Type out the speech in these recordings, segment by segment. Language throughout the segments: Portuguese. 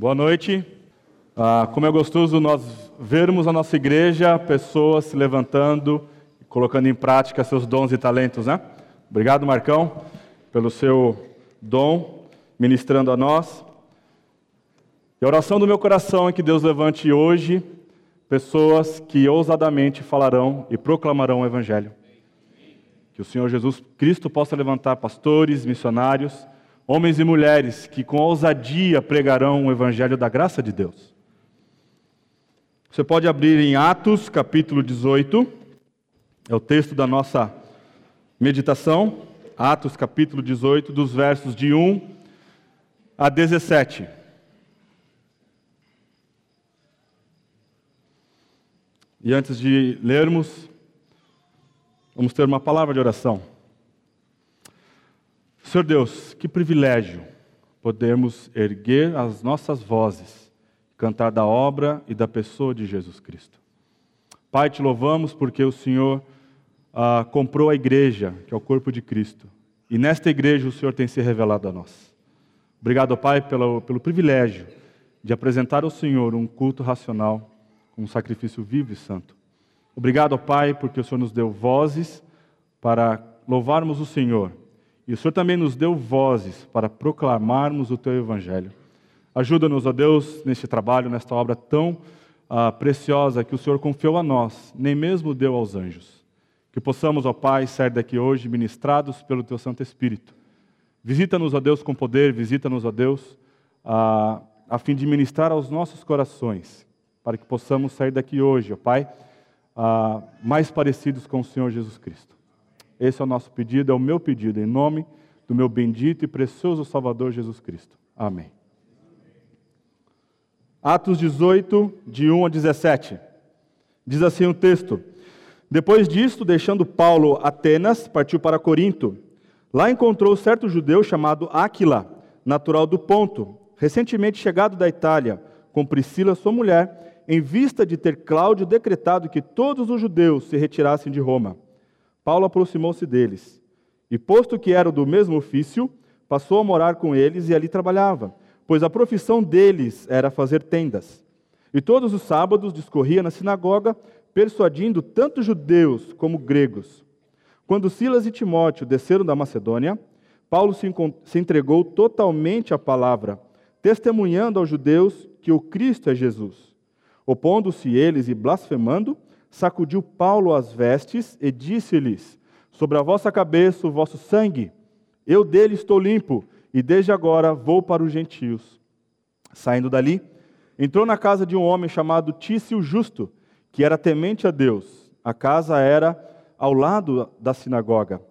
Boa noite. Ah, como é gostoso nós vermos a nossa igreja, pessoas se levantando, colocando em prática seus dons e talentos, né? Obrigado, Marcão, pelo seu dom, ministrando a nós. E a oração do meu coração é que Deus levante hoje pessoas que ousadamente falarão e proclamarão o Evangelho. Que o Senhor Jesus Cristo possa levantar pastores, missionários, homens e mulheres que com ousadia pregarão o evangelho da graça de Deus. Você pode abrir em Atos, capítulo 18, é o texto da nossa meditação. Atos, capítulo 18, dos versos de 1 a 17. E antes de lermos, vamos ter uma palavra de oração. Senhor Deus, que privilégio podermos erguer as nossas vozes, cantar da obra e da pessoa de Jesus Cristo. Pai, te louvamos porque o Senhor ah, comprou a igreja, que é o corpo de Cristo, e nesta igreja o Senhor tem se revelado a nós. Obrigado, Pai, pelo, pelo privilégio de apresentar ao Senhor um culto racional, um sacrifício vivo e santo. Obrigado, Pai, porque o Senhor nos deu vozes para louvarmos o Senhor e o Senhor também nos deu vozes para proclamarmos o teu evangelho. Ajuda-nos, ó Deus, neste trabalho, nesta obra tão uh, preciosa que o Senhor confiou a nós, nem mesmo deu aos anjos. Que possamos, ó Pai, sair daqui hoje ministrados pelo teu Santo Espírito. Visita-nos, ó Deus, com poder, visita-nos, ó Deus, uh, a fim de ministrar aos nossos corações, para que possamos sair daqui hoje, ó Pai, uh, mais parecidos com o Senhor Jesus Cristo. Esse é o nosso pedido, é o meu pedido, em nome do meu bendito e precioso Salvador Jesus Cristo. Amém. Atos 18, de 1 a 17. Diz assim o texto: Depois disto, deixando Paulo Atenas, partiu para Corinto. Lá encontrou certo judeu chamado Áquila, natural do Ponto, recentemente chegado da Itália, com Priscila, sua mulher, em vista de ter Cláudio decretado que todos os judeus se retirassem de Roma. Paulo aproximou-se deles e, posto que eram do mesmo ofício, passou a morar com eles e ali trabalhava, pois a profissão deles era fazer tendas. E todos os sábados discorria na sinagoga, persuadindo tanto judeus como gregos. Quando Silas e Timóteo desceram da Macedônia, Paulo se entregou totalmente à palavra, testemunhando aos judeus que o Cristo é Jesus. Opondo-se eles e blasfemando, sacudiu Paulo as vestes e disse-lhes: Sobre a vossa cabeça o vosso sangue, eu dele estou limpo, e desde agora vou para os gentios. Saindo dali, entrou na casa de um homem chamado Tício Justo, que era temente a Deus. A casa era ao lado da sinagoga.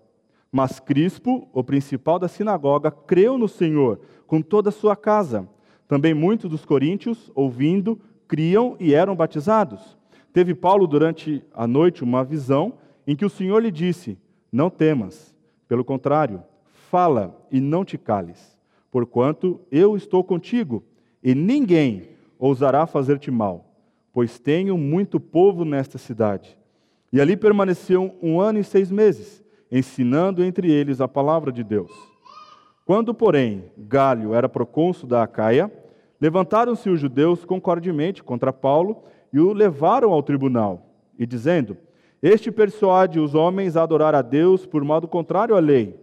Mas Crispo, o principal da sinagoga, creu no Senhor com toda a sua casa. Também muitos dos coríntios, ouvindo, criam e eram batizados. Teve Paulo durante a noite uma visão em que o Senhor lhe disse: Não temas, pelo contrário, fala e não te cales, porquanto eu estou contigo, e ninguém ousará fazer-te mal, pois tenho muito povo nesta cidade. E ali permaneceu um ano e seis meses, ensinando entre eles a palavra de Deus. Quando, porém, Galho era procônsul da Acaia, levantaram-se os judeus concordemente contra Paulo e o levaram ao tribunal, e dizendo: Este persuade os homens a adorar a Deus por modo contrário à lei.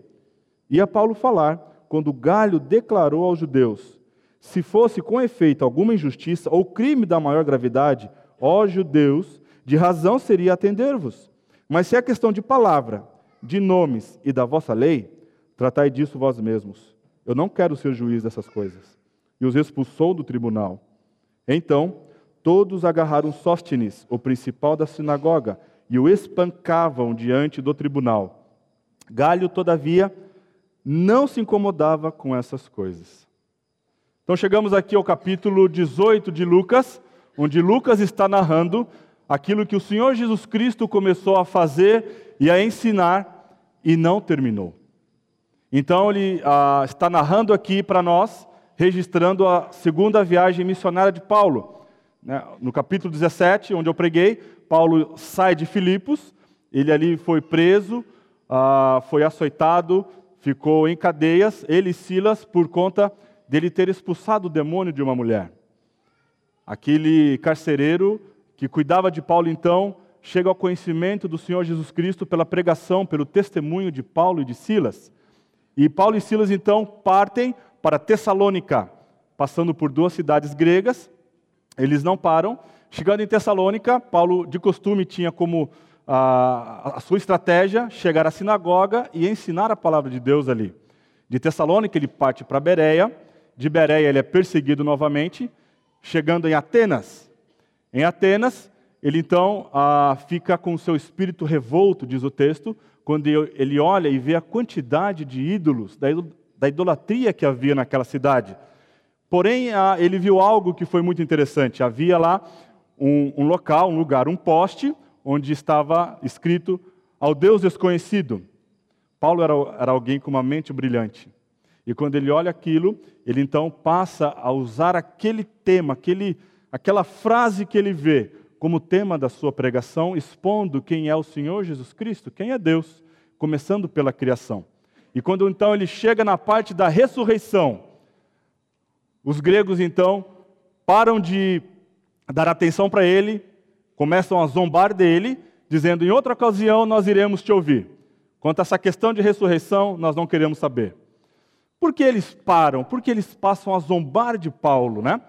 Ia Paulo falar, quando Galho declarou aos judeus: Se fosse com efeito alguma injustiça ou crime da maior gravidade, ó judeus, de razão seria atender-vos. Mas se é questão de palavra, de nomes e da vossa lei, tratai disso vós mesmos. Eu não quero ser juiz dessas coisas. E os expulsou do tribunal. Então, Todos agarraram Sóstenes, o principal da sinagoga, e o espancavam diante do tribunal. Galho, todavia, não se incomodava com essas coisas. Então chegamos aqui ao capítulo 18 de Lucas, onde Lucas está narrando aquilo que o Senhor Jesus Cristo começou a fazer e a ensinar e não terminou. Então ele ah, está narrando aqui para nós, registrando a segunda viagem missionária de Paulo. Né? No capítulo 17, onde eu preguei, Paulo sai de Filipos, ele ali foi preso, uh, foi açoitado, ficou em cadeias, ele e Silas, por conta dele ter expulsado o demônio de uma mulher. Aquele carcereiro que cuidava de Paulo, então, chega ao conhecimento do Senhor Jesus Cristo pela pregação, pelo testemunho de Paulo e de Silas. E Paulo e Silas, então, partem para Tessalônica, passando por duas cidades gregas. Eles não param. Chegando em Tessalônica, Paulo, de costume, tinha como a, a sua estratégia chegar à sinagoga e ensinar a palavra de Deus ali. De Tessalônica, ele parte para Bereia. De Bereia, ele é perseguido novamente, chegando em Atenas. Em Atenas, ele então fica com o seu espírito revolto, diz o texto, quando ele olha e vê a quantidade de ídolos, da idolatria que havia naquela cidade. Porém, ele viu algo que foi muito interessante. Havia lá um, um local, um lugar, um poste, onde estava escrito ao Deus desconhecido. Paulo era, era alguém com uma mente brilhante. E quando ele olha aquilo, ele então passa a usar aquele tema, aquele, aquela frase que ele vê como tema da sua pregação, expondo quem é o Senhor Jesus Cristo, quem é Deus, começando pela criação. E quando então ele chega na parte da ressurreição, os gregos então param de dar atenção para ele, começam a zombar dele, dizendo: em outra ocasião nós iremos te ouvir. Quanto a essa questão de ressurreição, nós não queremos saber. Por que eles param? Por que eles passam a zombar de Paulo, né?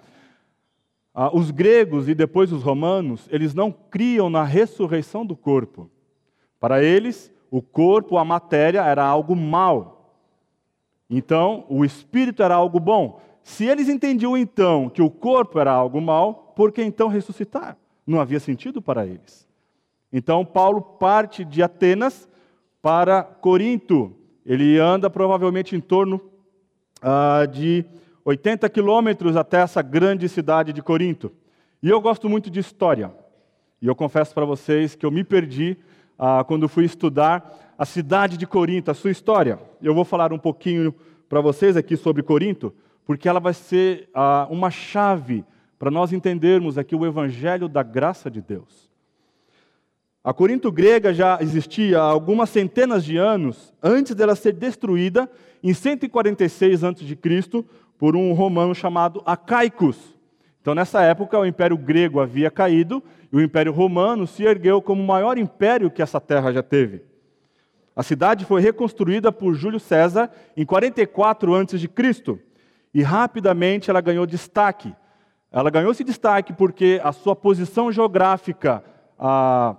Ah, os gregos e depois os romanos, eles não criam na ressurreição do corpo. Para eles, o corpo, a matéria, era algo mal. Então, o espírito era algo bom. Se eles entendiam então que o corpo era algo mal, por que então ressuscitar? Não havia sentido para eles. Então, Paulo parte de Atenas para Corinto. Ele anda provavelmente em torno uh, de 80 quilômetros até essa grande cidade de Corinto. E eu gosto muito de história. E eu confesso para vocês que eu me perdi ah, quando fui estudar a cidade de Corinto, a sua história. Eu vou falar um pouquinho para vocês aqui sobre Corinto, porque ela vai ser ah, uma chave para nós entendermos aqui o evangelho da graça de Deus. A Corinto grega já existia há algumas centenas de anos antes dela ser destruída em 146 a.C por um romano chamado Acaicus. Então, nessa época, o Império Grego havia caído e o Império Romano se ergueu como o maior império que essa terra já teve. A cidade foi reconstruída por Júlio César em 44 a.C. e rapidamente ela ganhou destaque. Ela ganhou esse destaque porque a sua posição geográfica ah,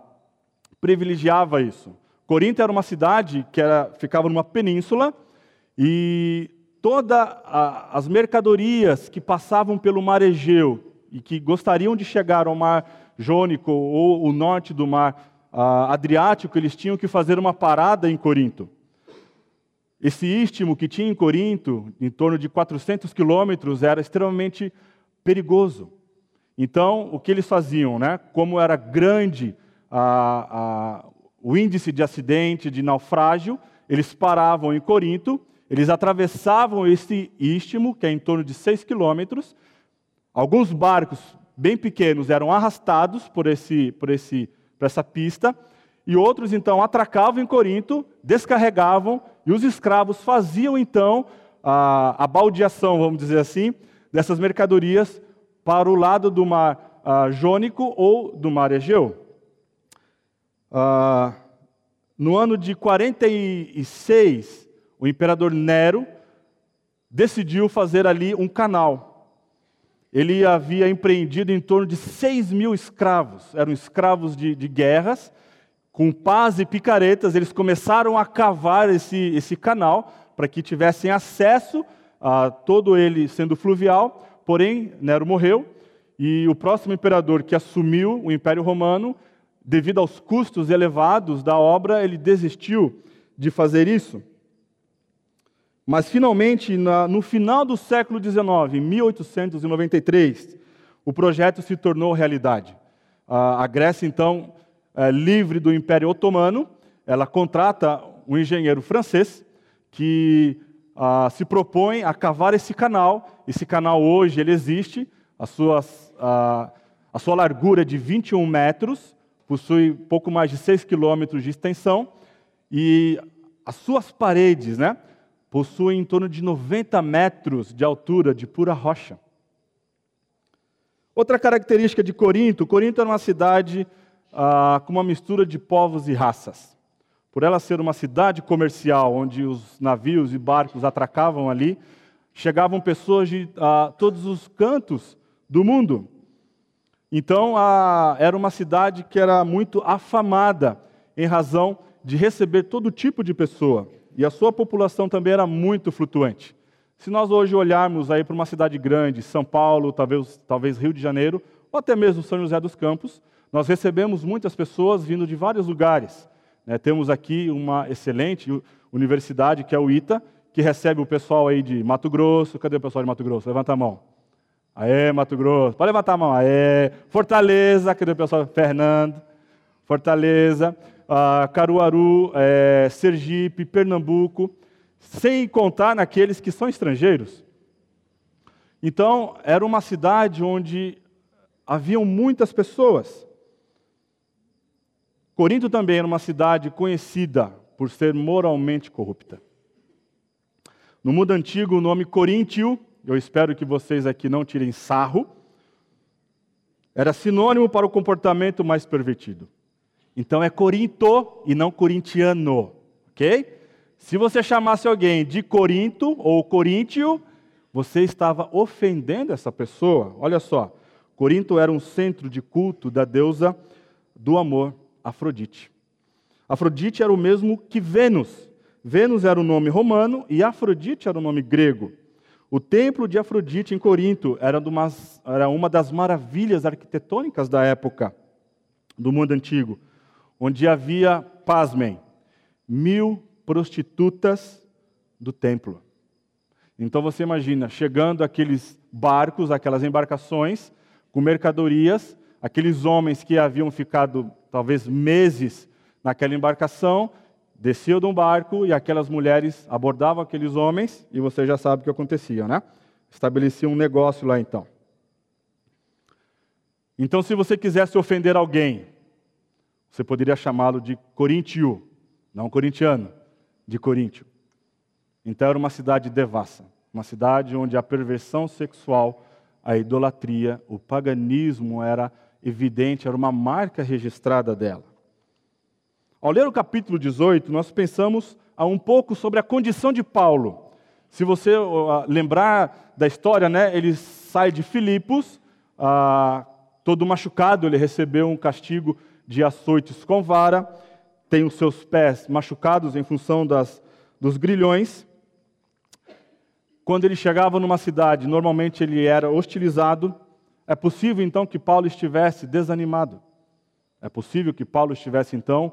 privilegiava isso. Corinto era uma cidade que era, ficava numa península e todas as mercadorias que passavam pelo mar Egeu e que gostariam de chegar ao mar Jônico ou o norte do mar Adriático, eles tinham que fazer uma parada em Corinto. Esse istmo que tinha em Corinto, em torno de 400 quilômetros, era extremamente perigoso. Então, o que eles faziam? Né? Como era grande a, a, o índice de acidente, de naufrágio, eles paravam em Corinto eles atravessavam esse istmo, que é em torno de 6 quilômetros. Alguns barcos bem pequenos eram arrastados por, esse, por, esse, por essa pista, e outros então atracavam em Corinto, descarregavam, e os escravos faziam então a, a baldeação, vamos dizer assim, dessas mercadorias para o lado do mar uh, Jônico ou do mar Egeu. Uh, no ano de 46, o imperador Nero decidiu fazer ali um canal. Ele havia empreendido em torno de 6 mil escravos, eram escravos de, de guerras, com pás e picaretas, eles começaram a cavar esse, esse canal para que tivessem acesso a todo ele sendo fluvial, porém Nero morreu e o próximo imperador que assumiu o Império Romano, devido aos custos elevados da obra, ele desistiu de fazer isso. Mas, finalmente, no final do século XIX, em 1893, o projeto se tornou realidade. A Grécia, então, é livre do Império Otomano, ela contrata um engenheiro francês que ah, se propõe a cavar esse canal. Esse canal hoje ele existe, a, suas, ah, a sua largura é de 21 metros, possui pouco mais de 6 quilômetros de extensão, e as suas paredes, né? possuem em torno de 90 metros de altura de pura rocha. Outra característica de Corinto: Corinto era uma cidade ah, com uma mistura de povos e raças. Por ela ser uma cidade comercial, onde os navios e barcos atracavam ali, chegavam pessoas de ah, todos os cantos do mundo. Então, era uma cidade que era muito afamada em razão de receber todo tipo de pessoa. E a sua população também era muito flutuante. Se nós hoje olharmos aí para uma cidade grande, São Paulo, talvez, talvez Rio de Janeiro, ou até mesmo São José dos Campos, nós recebemos muitas pessoas vindo de vários lugares. Né? Temos aqui uma excelente universidade, que é o ITA, que recebe o pessoal aí de Mato Grosso. Cadê o pessoal de Mato Grosso? Levanta a mão. Aê, Mato Grosso. Pode levantar a mão. Aê. Fortaleza, cadê o pessoal? Fernando. Fortaleza. Uh, Caruaru, é, Sergipe, Pernambuco sem contar naqueles que são estrangeiros. Então, era uma cidade onde haviam muitas pessoas. Corinto também era uma cidade conhecida por ser moralmente corrupta. No mundo antigo, o nome Coríntio, eu espero que vocês aqui não tirem sarro, era sinônimo para o comportamento mais pervertido. Então é Corinto e não corintiano, ok? Se você chamasse alguém de Corinto ou Coríntio, você estava ofendendo essa pessoa. Olha só, Corinto era um centro de culto da deusa do amor, Afrodite. Afrodite era o mesmo que Vênus. Vênus era o nome romano e Afrodite era o nome grego. O templo de Afrodite em Corinto era, uma das maravilhas arquitetônicas da época do mundo antigo, onde havia, pasmem, mil prostitutas do templo. Então você imagina, chegando aqueles barcos, aquelas embarcações com mercadorias, aqueles homens que haviam ficado talvez meses naquela embarcação, desciam de um barco e aquelas mulheres abordavam aqueles homens e você já sabe o que acontecia, né? Estabeleciam um negócio lá então. Então, se você quisesse ofender alguém, você poderia chamá-lo de corintio, não corintiano de Coríntio. Então era uma cidade devassa, uma cidade onde a perversão sexual, a idolatria, o paganismo era evidente, era uma marca registrada dela. Ao ler o capítulo 18, nós pensamos um pouco sobre a condição de Paulo. Se você lembrar da história, né, ele sai de Filipos, ah, todo machucado, ele recebeu um castigo de açoites com vara, tem os seus pés machucados em função das, dos grilhões. Quando ele chegava numa cidade, normalmente ele era hostilizado. É possível então que Paulo estivesse desanimado. É possível que Paulo estivesse então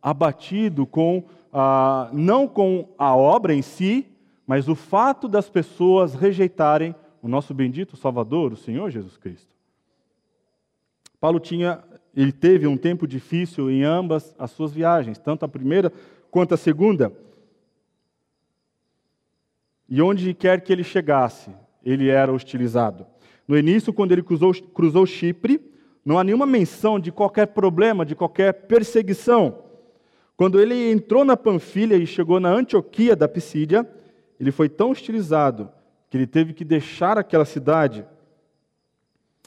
abatido com ah, não com a obra em si, mas o fato das pessoas rejeitarem o nosso bendito Salvador, o Senhor Jesus Cristo. Paulo tinha ele teve um tempo difícil em ambas as suas viagens, tanto a primeira quanto a segunda. E onde quer que ele chegasse, ele era hostilizado. No início, quando ele cruzou, cruzou Chipre, não há nenhuma menção de qualquer problema, de qualquer perseguição. Quando ele entrou na Panfilha e chegou na Antioquia da Pisídia, ele foi tão hostilizado que ele teve que deixar aquela cidade.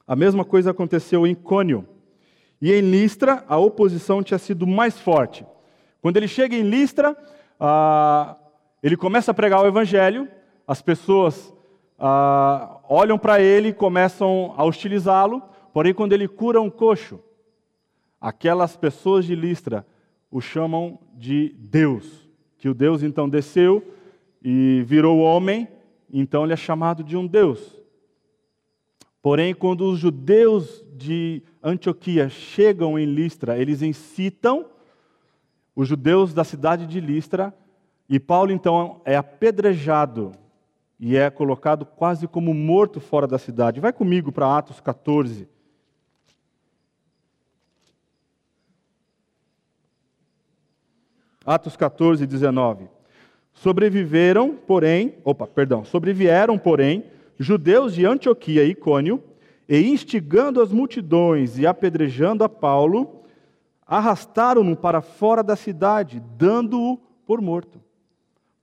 A mesma coisa aconteceu em Cônio. E em Listra, a oposição tinha sido mais forte. Quando ele chega em Listra, ah, ele começa a pregar o evangelho, as pessoas ah, olham para ele e começam a hostilizá-lo, porém, quando ele cura um coxo, aquelas pessoas de Listra o chamam de Deus, que o Deus então desceu e virou homem, então ele é chamado de um Deus. Porém, quando os judeus de Antioquia chegam em Listra, eles incitam os judeus da cidade de Listra, e Paulo então é apedrejado e é colocado quase como morto fora da cidade. Vai comigo para Atos 14. Atos 14, 19. Sobreviveram, porém, opa, perdão, sobrevieram, porém, judeus de Antioquia e Icônio, e instigando as multidões e apedrejando a Paulo, arrastaram-no para fora da cidade, dando-o por morto.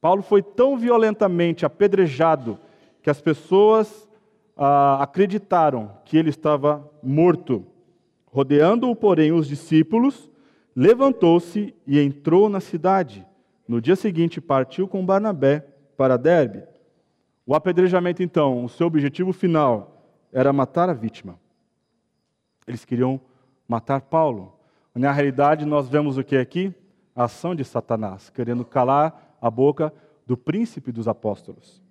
Paulo foi tão violentamente apedrejado que as pessoas ah, acreditaram que ele estava morto. Rodeando-o, porém, os discípulos, levantou-se e entrou na cidade. No dia seguinte, partiu com Barnabé para Derbe. O apedrejamento, então, o seu objetivo final era matar a vítima. Eles queriam matar Paulo. Na realidade, nós vemos o que aqui? A ação de Satanás, querendo calar a boca do príncipe dos apóstolos.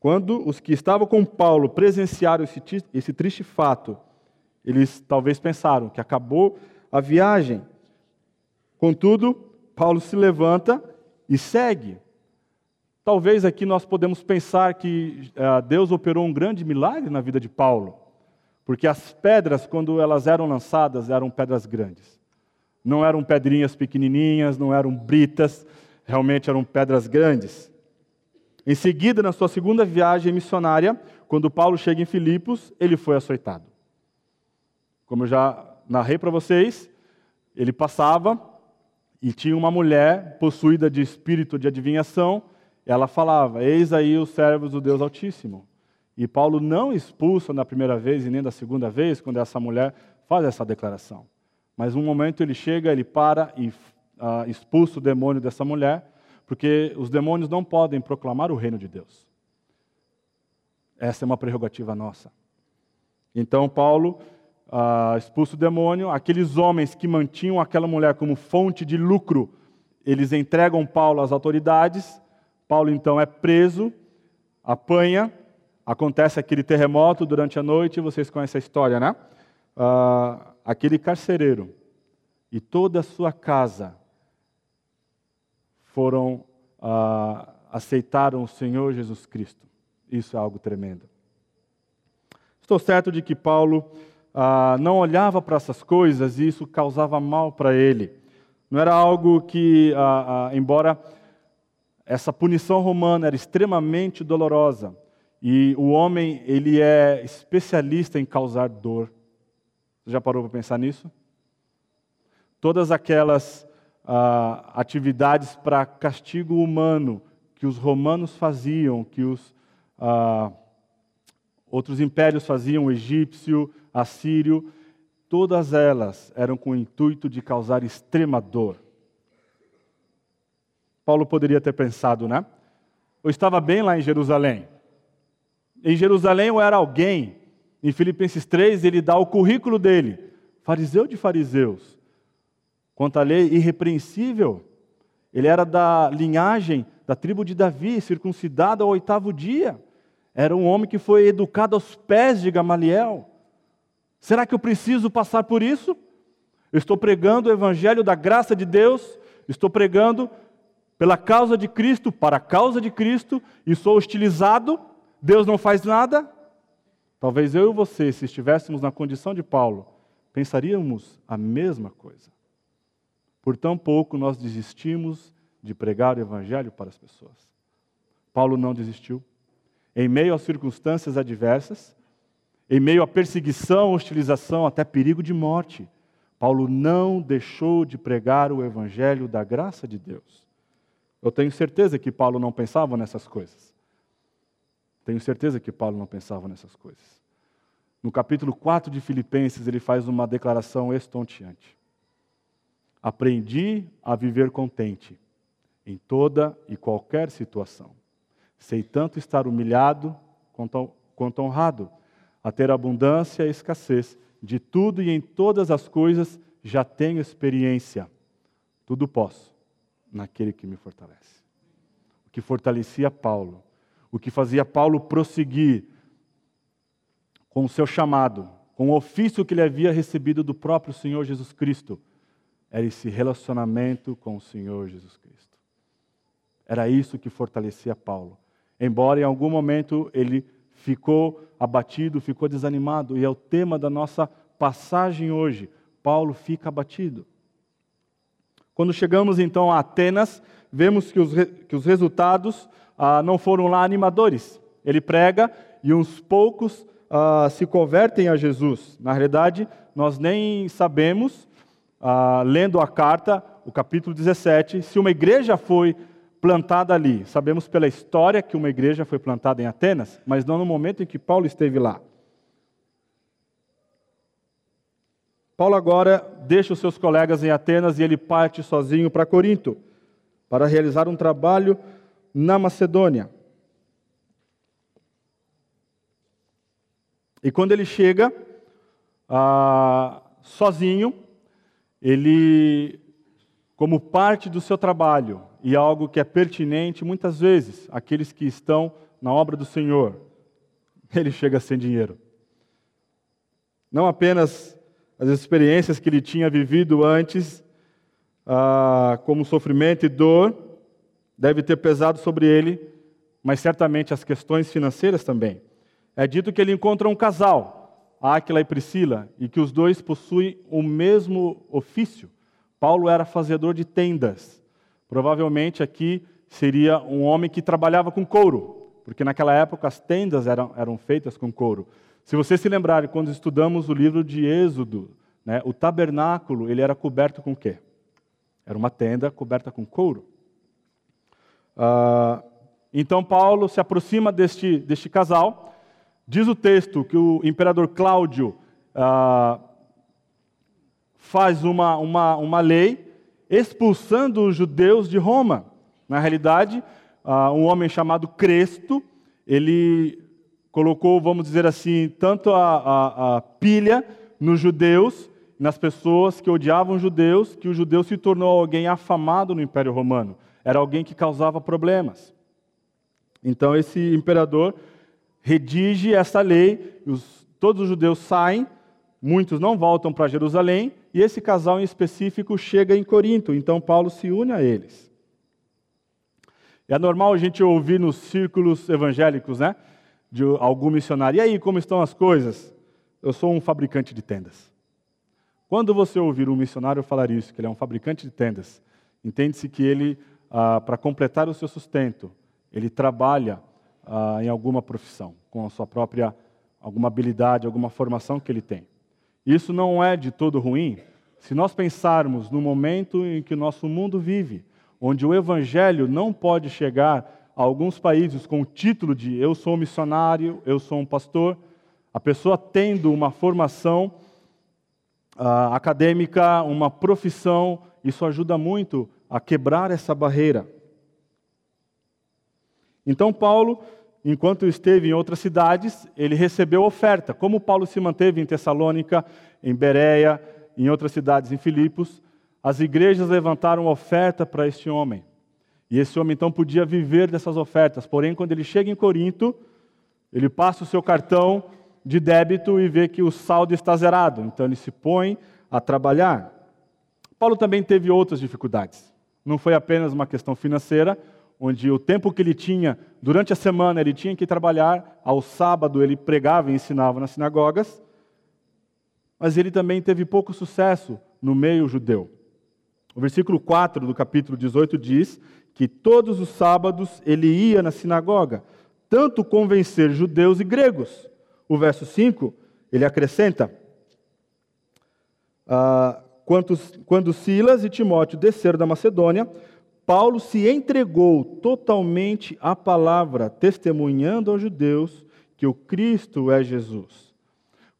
Quando os que estavam com Paulo presenciaram esse, esse triste fato, eles talvez pensaram que acabou a viagem. Contudo, Paulo se levanta e segue. Talvez aqui nós podemos pensar que uh, Deus operou um grande milagre na vida de Paulo, porque as pedras, quando elas eram lançadas, eram pedras grandes. Não eram pedrinhas pequenininhas, não eram britas, realmente eram pedras grandes. Em seguida, na sua segunda viagem missionária, quando Paulo chega em Filipos, ele foi açoitado. Como eu já narrei para vocês, ele passava e tinha uma mulher possuída de espírito de adivinhação ela falava: Eis aí os servos do Deus Altíssimo. E Paulo não expulsa na primeira vez e nem da segunda vez, quando essa mulher faz essa declaração. Mas um momento ele chega, ele para e uh, expulsa o demônio dessa mulher, porque os demônios não podem proclamar o reino de Deus. Essa é uma prerrogativa nossa. Então Paulo uh, expulsa o demônio, aqueles homens que mantinham aquela mulher como fonte de lucro, eles entregam Paulo às autoridades Paulo então é preso, apanha, acontece aquele terremoto durante a noite, vocês conhecem a história, né? Uh, aquele carcereiro e toda a sua casa foram uh, aceitaram o Senhor Jesus Cristo. Isso é algo tremendo. Estou certo de que Paulo uh, não olhava para essas coisas e isso causava mal para ele. Não era algo que, embora essa punição romana era extremamente dolorosa e o homem ele é especialista em causar dor. Você já parou para pensar nisso? Todas aquelas ah, atividades para castigo humano que os romanos faziam, que os ah, outros impérios faziam, egípcio, assírio, todas elas eram com o intuito de causar extrema dor. Paulo poderia ter pensado, né? Eu estava bem lá em Jerusalém. Em Jerusalém eu era alguém. Em Filipenses 3 ele dá o currículo dele, fariseu de fariseus. Quanto à lei, irrepreensível. Ele era da linhagem da tribo de Davi, circuncidado ao oitavo dia. Era um homem que foi educado aos pés de Gamaliel. Será que eu preciso passar por isso? Eu estou pregando o evangelho da graça de Deus, estou pregando pela causa de Cristo, para a causa de Cristo, e sou hostilizado, Deus não faz nada? Talvez eu e você, se estivéssemos na condição de Paulo, pensaríamos a mesma coisa. Por tão pouco nós desistimos de pregar o Evangelho para as pessoas. Paulo não desistiu. Em meio às circunstâncias adversas, em meio à perseguição, hostilização, até perigo de morte, Paulo não deixou de pregar o Evangelho da graça de Deus. Eu tenho certeza que Paulo não pensava nessas coisas. Tenho certeza que Paulo não pensava nessas coisas. No capítulo 4 de Filipenses, ele faz uma declaração estonteante. Aprendi a viver contente em toda e qualquer situação. Sei tanto estar humilhado quanto, honrado, a ter abundância e escassez. De tudo e em todas as coisas já tenho experiência. Tudo posso naquele que me fortalece. O que fortalecia Paulo, o que fazia Paulo prosseguir com o seu chamado, com o ofício que ele havia recebido do próprio Senhor Jesus Cristo, era esse relacionamento com o Senhor Jesus Cristo. Era isso que fortalecia Paulo. Embora em algum momento ele ficou abatido, ficou desanimado, e é o tema da nossa passagem hoje. Paulo fica abatido. Quando chegamos então a Atenas, vemos que os, que os resultados ah, não foram lá animadores. Ele prega e uns poucos ah, se convertem a Jesus. Na realidade, nós nem sabemos, ah, lendo a carta, o capítulo 17, se uma igreja foi plantada ali. Sabemos pela história que uma igreja foi plantada em Atenas, mas não no momento em que Paulo esteve lá. Paulo agora deixa os seus colegas em Atenas e ele parte sozinho para Corinto para realizar um trabalho na Macedônia. E quando ele chega ah, sozinho, ele, como parte do seu trabalho e algo que é pertinente muitas vezes àqueles que estão na obra do Senhor, ele chega sem dinheiro. Não apenas as experiências que ele tinha vivido antes, ah, como sofrimento e dor, deve ter pesado sobre ele, mas certamente as questões financeiras também. É dito que ele encontra um casal, Áquila e Priscila, e que os dois possuem o mesmo ofício. Paulo era fazedor de tendas. Provavelmente aqui seria um homem que trabalhava com couro, porque naquela época as tendas eram, eram feitas com couro. Se você se lembrar, quando estudamos o livro de Êxodo, né, o tabernáculo ele era coberto com o quê? Era uma tenda coberta com couro. Ah, então Paulo se aproxima deste, deste casal. Diz o texto que o imperador Cláudio ah, faz uma, uma, uma lei expulsando os judeus de Roma. Na realidade, ah, um homem chamado Cresto, ele colocou, vamos dizer assim, tanto a, a, a pilha nos judeus, nas pessoas que odiavam os judeus, que o judeu se tornou alguém afamado no Império Romano. Era alguém que causava problemas. Então, esse imperador redige essa lei, os, todos os judeus saem, muitos não voltam para Jerusalém, e esse casal em específico chega em Corinto. Então, Paulo se une a eles. É normal a gente ouvir nos círculos evangélicos, né? de algum missionário. E aí, como estão as coisas? Eu sou um fabricante de tendas. Quando você ouvir um missionário falar isso, que ele é um fabricante de tendas, entende-se que ele, ah, para completar o seu sustento, ele trabalha ah, em alguma profissão, com a sua própria alguma habilidade, alguma formação que ele tem. Isso não é de todo ruim. Se nós pensarmos no momento em que o nosso mundo vive, onde o evangelho não pode chegar alguns países com o título de eu sou um missionário, eu sou um pastor, a pessoa tendo uma formação uh, acadêmica, uma profissão, isso ajuda muito a quebrar essa barreira. Então, Paulo, enquanto esteve em outras cidades, ele recebeu oferta. Como Paulo se manteve em Tessalônica, em Bereia, em outras cidades, em Filipos, as igrejas levantaram oferta para este homem. E esse homem então podia viver dessas ofertas. Porém, quando ele chega em Corinto, ele passa o seu cartão de débito e vê que o saldo está zerado. Então ele se põe a trabalhar. Paulo também teve outras dificuldades. Não foi apenas uma questão financeira, onde o tempo que ele tinha durante a semana ele tinha que trabalhar, ao sábado ele pregava e ensinava nas sinagogas, mas ele também teve pouco sucesso no meio judeu. O versículo 4 do capítulo 18 diz que todos os sábados ele ia na sinagoga, tanto convencer judeus e gregos. O verso 5, ele acrescenta: ah, quando Silas e Timóteo desceram da Macedônia, Paulo se entregou totalmente à palavra, testemunhando aos judeus que o Cristo é Jesus.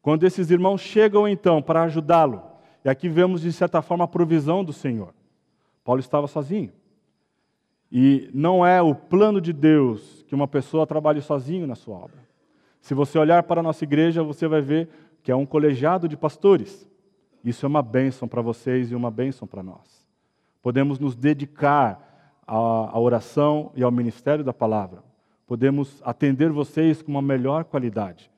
Quando esses irmãos chegam então para ajudá-lo, e aqui vemos de certa forma a provisão do Senhor. Paulo estava sozinho. E não é o plano de Deus que uma pessoa trabalhe sozinho na sua obra. Se você olhar para a nossa igreja, você vai ver que é um colegiado de pastores. Isso é uma bênção para vocês e uma bênção para nós. Podemos nos dedicar à oração e ao ministério da palavra. Podemos atender vocês com uma melhor qualidade.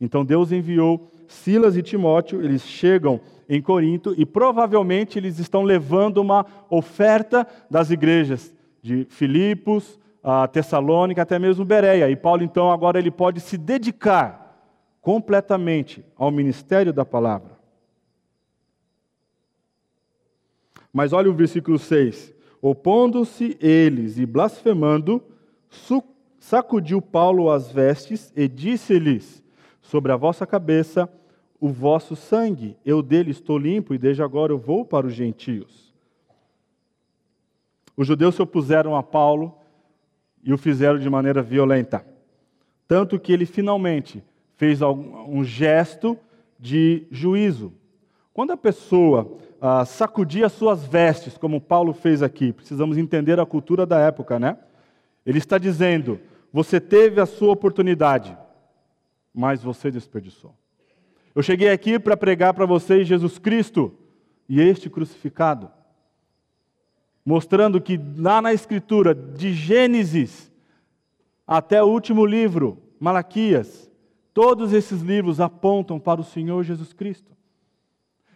Então Deus enviou Silas e Timóteo, eles chegam em Corinto e provavelmente eles estão levando uma oferta das igrejas de Filipos, Tessalônica, até mesmo Bereia. E Paulo, então, agora ele pode se dedicar completamente ao ministério da palavra. Mas olha o versículo 6. Opondo-se eles e blasfemando, sacudiu Paulo as vestes e disse-lhes: Sobre a vossa cabeça o vosso sangue, eu dele estou limpo e desde agora eu vou para os gentios. os judeus se opuseram a Paulo e o fizeram de maneira violenta. Tanto que ele finalmente fez um gesto de juízo. Quando a pessoa ah, sacudia suas vestes, como Paulo fez aqui, precisamos entender a cultura da época, né? Ele está dizendo: você teve a sua oportunidade, mas você desperdiçou. Eu cheguei aqui para pregar para vocês Jesus Cristo e este crucificado, mostrando que lá na Escritura, de Gênesis até o último livro, Malaquias, todos esses livros apontam para o Senhor Jesus Cristo.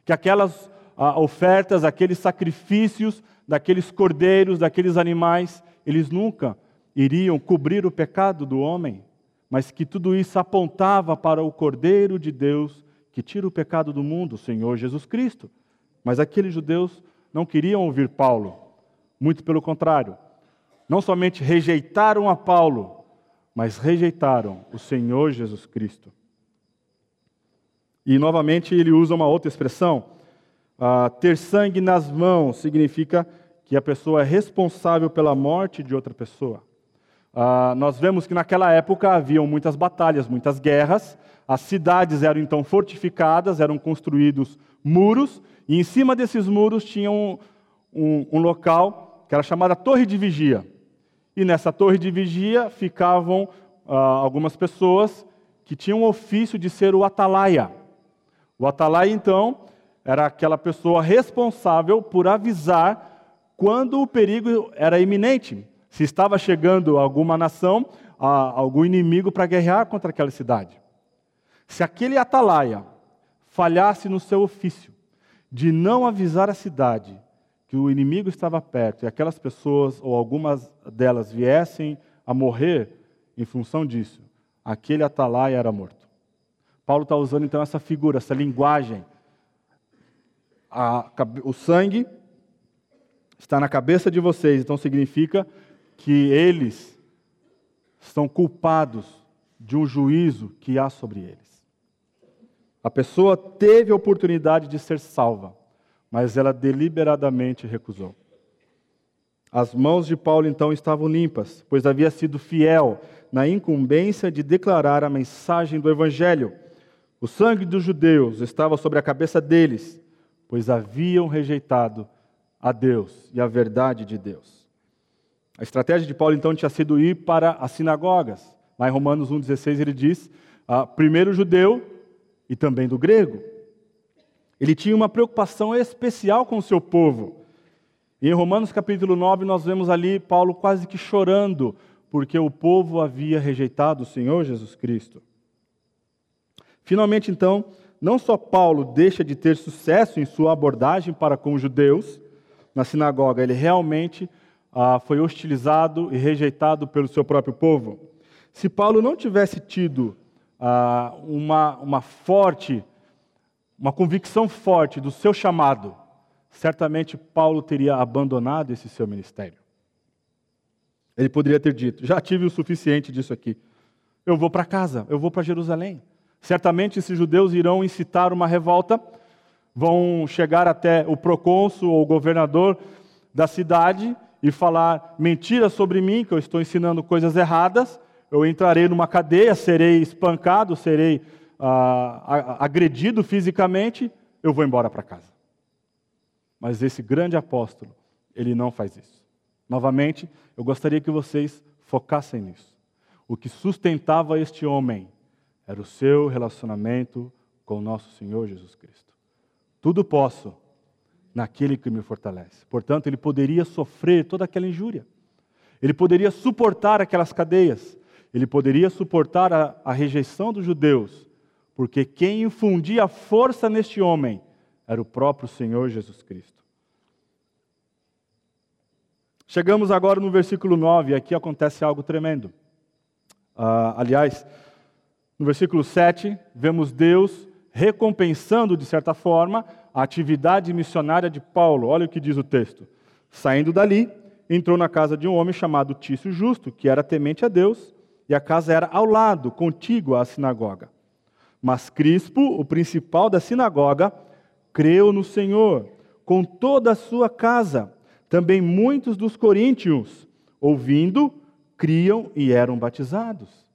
Que aquelas ah, ofertas, aqueles sacrifícios daqueles cordeiros, daqueles animais, eles nunca iriam cobrir o pecado do homem, mas que tudo isso apontava para o Cordeiro de Deus que tira o pecado do mundo, o Senhor Jesus Cristo. Mas aqueles judeus não queriam ouvir Paulo, muito pelo contrário. Não somente rejeitaram a Paulo, mas rejeitaram o Senhor Jesus Cristo. E novamente ele usa uma outra expressão. Uh, ter sangue nas mãos significa que a pessoa é responsável pela morte de outra pessoa. Uh, nós vemos que naquela época haviam muitas batalhas, muitas guerras, as cidades eram então fortificadas, eram construídos muros, e em cima desses muros tinha um, um, um local que era chamada Torre de Vigia. E nessa torre de vigia ficavam uh, algumas pessoas que tinham o ofício de ser o atalaia. O atalaia, então, era aquela pessoa responsável por avisar quando o perigo era iminente se estava chegando alguma nação, algum inimigo para guerrear contra aquela cidade. Se aquele atalaia falhasse no seu ofício de não avisar a cidade que o inimigo estava perto e aquelas pessoas ou algumas delas viessem a morrer em função disso, aquele atalaia era morto. Paulo está usando então essa figura, essa linguagem. A, o sangue está na cabeça de vocês, então significa que eles estão culpados de um juízo que há sobre eles. A pessoa teve a oportunidade de ser salva, mas ela deliberadamente recusou. As mãos de Paulo então estavam limpas, pois havia sido fiel na incumbência de declarar a mensagem do Evangelho. O sangue dos judeus estava sobre a cabeça deles, pois haviam rejeitado a Deus e a verdade de Deus. A estratégia de Paulo então tinha sido ir para as sinagogas. Lá em Romanos 1,16 ele diz: ah, primeiro judeu e também do grego. Ele tinha uma preocupação especial com o seu povo. E em Romanos capítulo 9 nós vemos ali Paulo quase que chorando, porque o povo havia rejeitado o Senhor Jesus Cristo. Finalmente, então, não só Paulo deixa de ter sucesso em sua abordagem para com os judeus na sinagoga, ele realmente ah, foi hostilizado e rejeitado pelo seu próprio povo. Se Paulo não tivesse tido ah, uma, uma forte, uma convicção forte do seu chamado, certamente Paulo teria abandonado esse seu ministério. Ele poderia ter dito: já tive o suficiente disso aqui. Eu vou para casa, eu vou para Jerusalém. Certamente esses judeus irão incitar uma revolta, vão chegar até o procônsul ou o governador da cidade e falar mentiras sobre mim, que eu estou ensinando coisas erradas, eu entrarei numa cadeia, serei espancado, serei ah, agredido fisicamente, eu vou embora para casa. Mas esse grande apóstolo, ele não faz isso. Novamente, eu gostaria que vocês focassem nisso. O que sustentava este homem era o seu relacionamento com o nosso Senhor Jesus Cristo. Tudo posso naquele que me fortalece. Portanto, ele poderia sofrer toda aquela injúria. Ele poderia suportar aquelas cadeias. Ele poderia suportar a, a rejeição dos judeus, porque quem infundia força neste homem era o próprio Senhor Jesus Cristo. Chegamos agora no versículo 9, e aqui acontece algo tremendo. Uh, aliás, no versículo 7, vemos Deus recompensando, de certa forma, a atividade missionária de Paulo. Olha o que diz o texto. Saindo dali, entrou na casa de um homem chamado Tício Justo, que era temente a Deus, e a casa era ao lado, contígua à sinagoga. Mas Crispo, o principal da sinagoga, creu no Senhor, com toda a sua casa. também muitos dos coríntios, ouvindo, criam e eram batizados.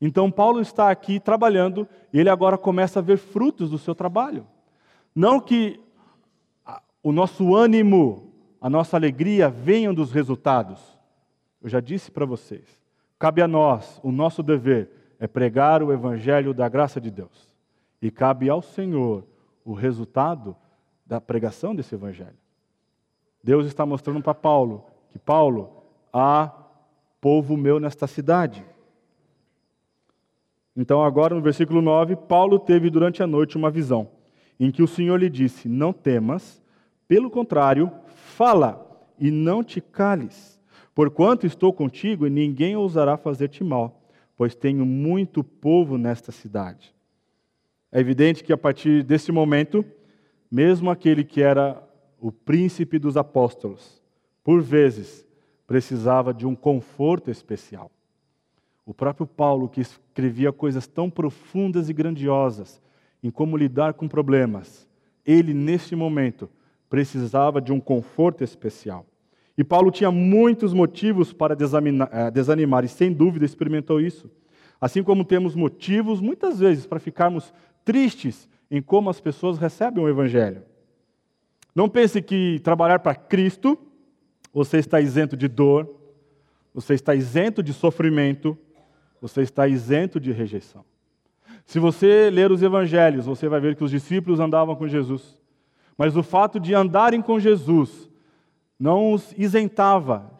Então, Paulo está aqui trabalhando e ele agora começa a ver frutos do seu trabalho. Não que o nosso ânimo, a nossa alegria venham dos resultados. Eu já disse para vocês, cabe a nós, o nosso dever é pregar o evangelho da graça de Deus. E cabe ao Senhor o resultado da pregação desse evangelho. Deus está mostrando para Paulo que Paulo há povo meu nesta cidade. Então, agora no versículo 9, Paulo teve durante a noite uma visão, em que o Senhor lhe disse: Não temas, pelo contrário, fala e não te cales, porquanto estou contigo e ninguém ousará fazer-te mal, pois tenho muito povo nesta cidade. É evidente que a partir desse momento, mesmo aquele que era o príncipe dos apóstolos, por vezes precisava de um conforto especial. O próprio Paulo, que escrevia coisas tão profundas e grandiosas em como lidar com problemas, ele, neste momento, precisava de um conforto especial. E Paulo tinha muitos motivos para eh, desanimar, e sem dúvida experimentou isso. Assim como temos motivos, muitas vezes, para ficarmos tristes em como as pessoas recebem o Evangelho. Não pense que trabalhar para Cristo, você está isento de dor, você está isento de sofrimento, você está isento de rejeição. Se você ler os evangelhos, você vai ver que os discípulos andavam com Jesus. Mas o fato de andarem com Jesus não os isentava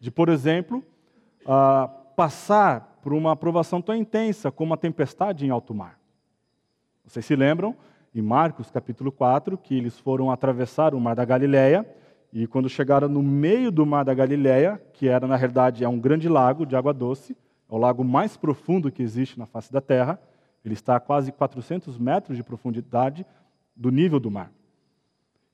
de, por exemplo, uh, passar por uma aprovação tão intensa como a tempestade em alto mar. Vocês se lembram, em Marcos capítulo 4, que eles foram atravessar o mar da Galileia, e quando chegaram no meio do mar da Galileia, que era na realidade é um grande lago de água doce, é o lago mais profundo que existe na face da Terra. Ele está a quase 400 metros de profundidade do nível do mar.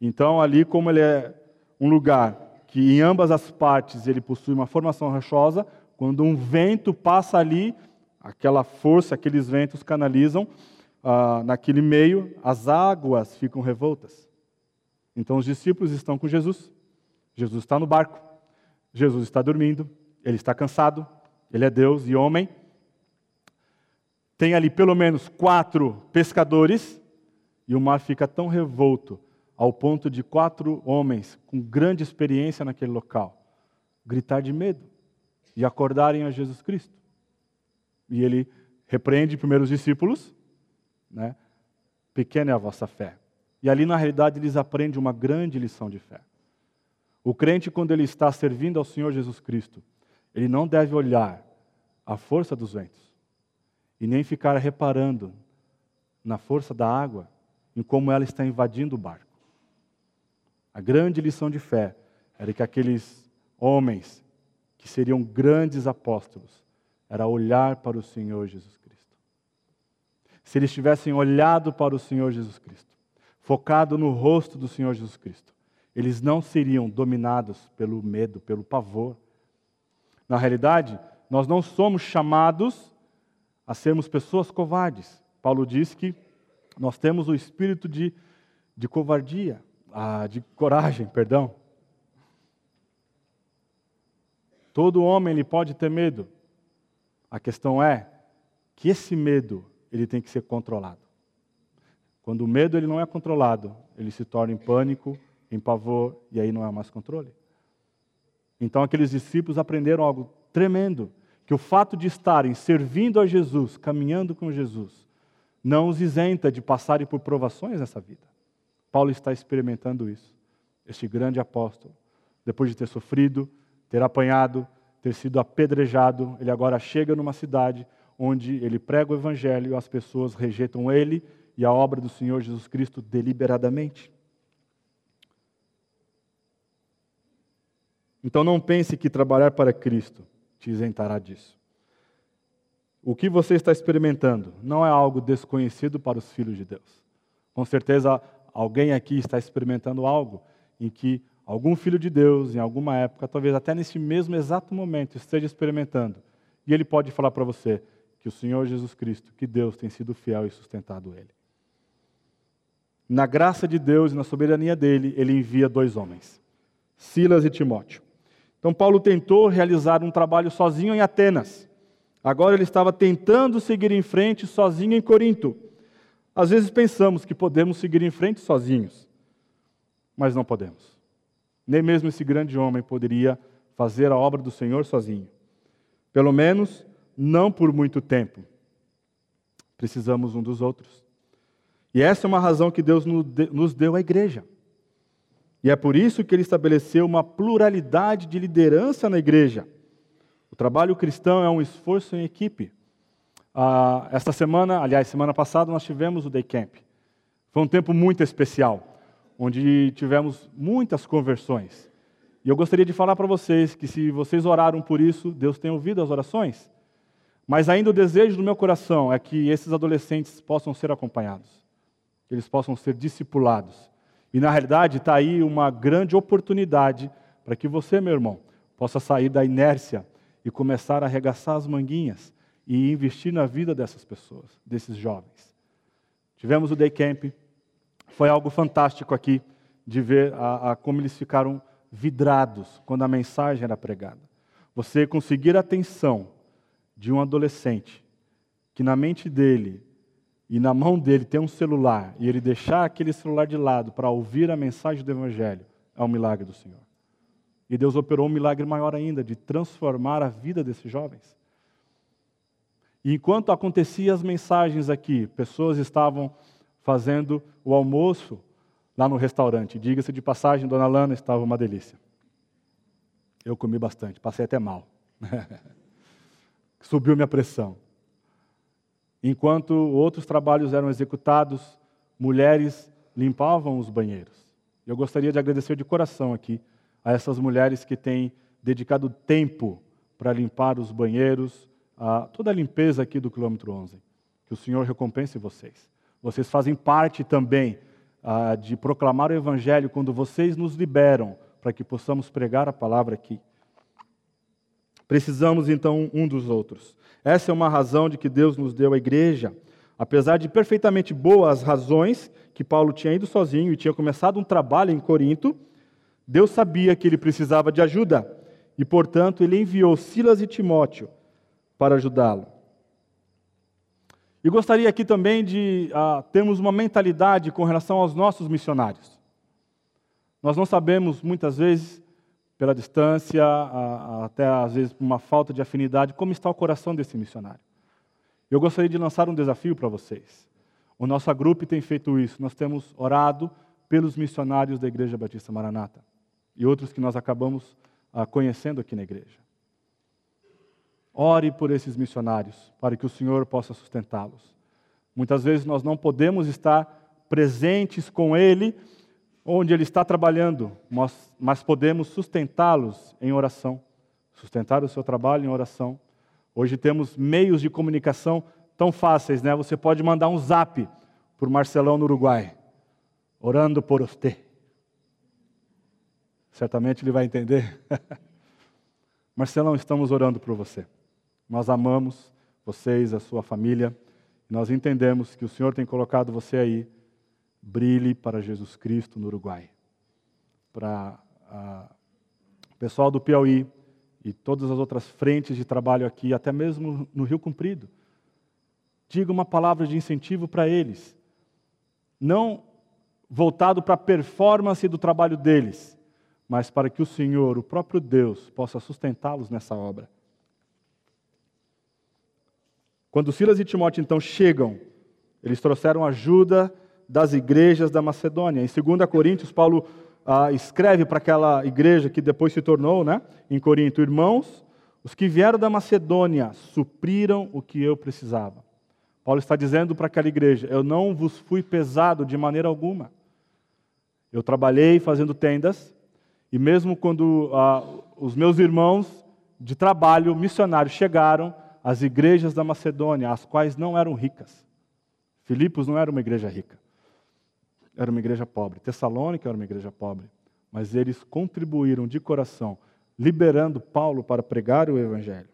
Então, ali, como ele é um lugar que em ambas as partes ele possui uma formação rochosa, quando um vento passa ali, aquela força, aqueles ventos canalizam ah, naquele meio, as águas ficam revoltas. Então, os discípulos estão com Jesus. Jesus está no barco. Jesus está dormindo. Ele está cansado. Ele é Deus e homem. Tem ali pelo menos quatro pescadores, e o mar fica tão revolto, ao ponto de quatro homens com grande experiência naquele local gritar de medo e acordarem a Jesus Cristo. E ele repreende primeiro os discípulos, né? pequena é a vossa fé. E ali, na realidade, eles aprendem uma grande lição de fé. O crente, quando ele está servindo ao Senhor Jesus Cristo, ele não deve olhar a força dos ventos e nem ficar reparando na força da água, em como ela está invadindo o barco. A grande lição de fé era que aqueles homens que seriam grandes apóstolos era olhar para o Senhor Jesus Cristo. Se eles tivessem olhado para o Senhor Jesus Cristo, focado no rosto do Senhor Jesus Cristo, eles não seriam dominados pelo medo, pelo pavor, na realidade, nós não somos chamados a sermos pessoas covardes. Paulo diz que nós temos o espírito de, de covardia, ah, de coragem, perdão. Todo homem ele pode ter medo. A questão é que esse medo ele tem que ser controlado. Quando o medo ele não é controlado, ele se torna em pânico, em pavor e aí não é mais controle. Então aqueles discípulos aprenderam algo tremendo, que o fato de estarem servindo a Jesus, caminhando com Jesus, não os isenta de passarem por provações nessa vida. Paulo está experimentando isso. Este grande apóstolo, depois de ter sofrido, ter apanhado, ter sido apedrejado, ele agora chega numa cidade onde ele prega o evangelho e as pessoas rejeitam ele e a obra do Senhor Jesus Cristo deliberadamente. Então não pense que trabalhar para Cristo te isentará disso. O que você está experimentando não é algo desconhecido para os filhos de Deus. Com certeza, alguém aqui está experimentando algo em que algum filho de Deus, em alguma época, talvez até nesse mesmo exato momento, esteja experimentando. E ele pode falar para você que o Senhor Jesus Cristo, que Deus tem sido fiel e sustentado ele. Na graça de Deus e na soberania dele, ele envia dois homens Silas e Timóteo. Então, Paulo tentou realizar um trabalho sozinho em Atenas. Agora ele estava tentando seguir em frente sozinho em Corinto. Às vezes pensamos que podemos seguir em frente sozinhos, mas não podemos. Nem mesmo esse grande homem poderia fazer a obra do Senhor sozinho. Pelo menos não por muito tempo. Precisamos um dos outros. E essa é uma razão que Deus nos deu à igreja. E é por isso que ele estabeleceu uma pluralidade de liderança na igreja. O trabalho cristão é um esforço em equipe. Ah, esta semana, aliás, semana passada, nós tivemos o Day Camp. Foi um tempo muito especial, onde tivemos muitas conversões. E eu gostaria de falar para vocês que se vocês oraram por isso, Deus tem ouvido as orações. Mas ainda o desejo do meu coração é que esses adolescentes possam ser acompanhados, que eles possam ser discipulados e na realidade está aí uma grande oportunidade para que você, meu irmão, possa sair da inércia e começar a arregaçar as manguinhas e investir na vida dessas pessoas, desses jovens. Tivemos o Day Camp, foi algo fantástico aqui de ver a, a, como eles ficaram vidrados quando a mensagem era pregada. Você conseguir a atenção de um adolescente que na mente dele e na mão dele tem um celular e ele deixar aquele celular de lado para ouvir a mensagem do Evangelho, é um milagre do Senhor. E Deus operou um milagre maior ainda, de transformar a vida desses jovens. E enquanto aconteciam as mensagens aqui, pessoas estavam fazendo o almoço lá no restaurante. Diga-se de passagem, Dona Lana estava uma delícia. Eu comi bastante, passei até mal. Subiu minha pressão. Enquanto outros trabalhos eram executados, mulheres limpavam os banheiros. Eu gostaria de agradecer de coração aqui a essas mulheres que têm dedicado tempo para limpar os banheiros, a toda a limpeza aqui do quilômetro 11. Que o Senhor recompense vocês. Vocês fazem parte também ah, de proclamar o Evangelho quando vocês nos liberam para que possamos pregar a palavra aqui. Precisamos então um dos outros. Essa é uma razão de que Deus nos deu a igreja. Apesar de perfeitamente boas razões, que Paulo tinha ido sozinho e tinha começado um trabalho em Corinto, Deus sabia que ele precisava de ajuda e, portanto, ele enviou Silas e Timóteo para ajudá-lo. E gostaria aqui também de uh, termos uma mentalidade com relação aos nossos missionários. Nós não sabemos, muitas vezes, pela distância, até às vezes por uma falta de afinidade, como está o coração desse missionário. Eu gostaria de lançar um desafio para vocês. O nosso grupo tem feito isso. Nós temos orado pelos missionários da Igreja Batista Maranata e outros que nós acabamos ah, conhecendo aqui na igreja. Ore por esses missionários, para que o Senhor possa sustentá-los. Muitas vezes nós não podemos estar presentes com Ele onde ele está trabalhando, mas, mas podemos sustentá-los em oração, sustentar o seu trabalho em oração. Hoje temos meios de comunicação tão fáceis, né? Você pode mandar um zap para o Marcelão no Uruguai, orando por você. Certamente ele vai entender. Marcelão, estamos orando por você. Nós amamos vocês, a sua família. Nós entendemos que o Senhor tem colocado você aí brilhe para Jesus Cristo no Uruguai. Para o pessoal do Piauí e todas as outras frentes de trabalho aqui, até mesmo no Rio Comprido. Diga uma palavra de incentivo para eles. Não voltado para a performance do trabalho deles, mas para que o Senhor, o próprio Deus, possa sustentá-los nessa obra. Quando Silas e Timóteo então chegam, eles trouxeram ajuda das igrejas da Macedônia. Em 2 Coríntios, Paulo ah, escreve para aquela igreja que depois se tornou, né, em Corinto, irmãos, os que vieram da Macedônia supriram o que eu precisava. Paulo está dizendo para aquela igreja: Eu não vos fui pesado de maneira alguma. Eu trabalhei fazendo tendas, e mesmo quando ah, os meus irmãos de trabalho missionários chegaram, as igrejas da Macedônia, as quais não eram ricas. Filipos não era uma igreja rica era uma igreja pobre, Tessalônica era uma igreja pobre, mas eles contribuíram de coração, liberando Paulo para pregar o Evangelho.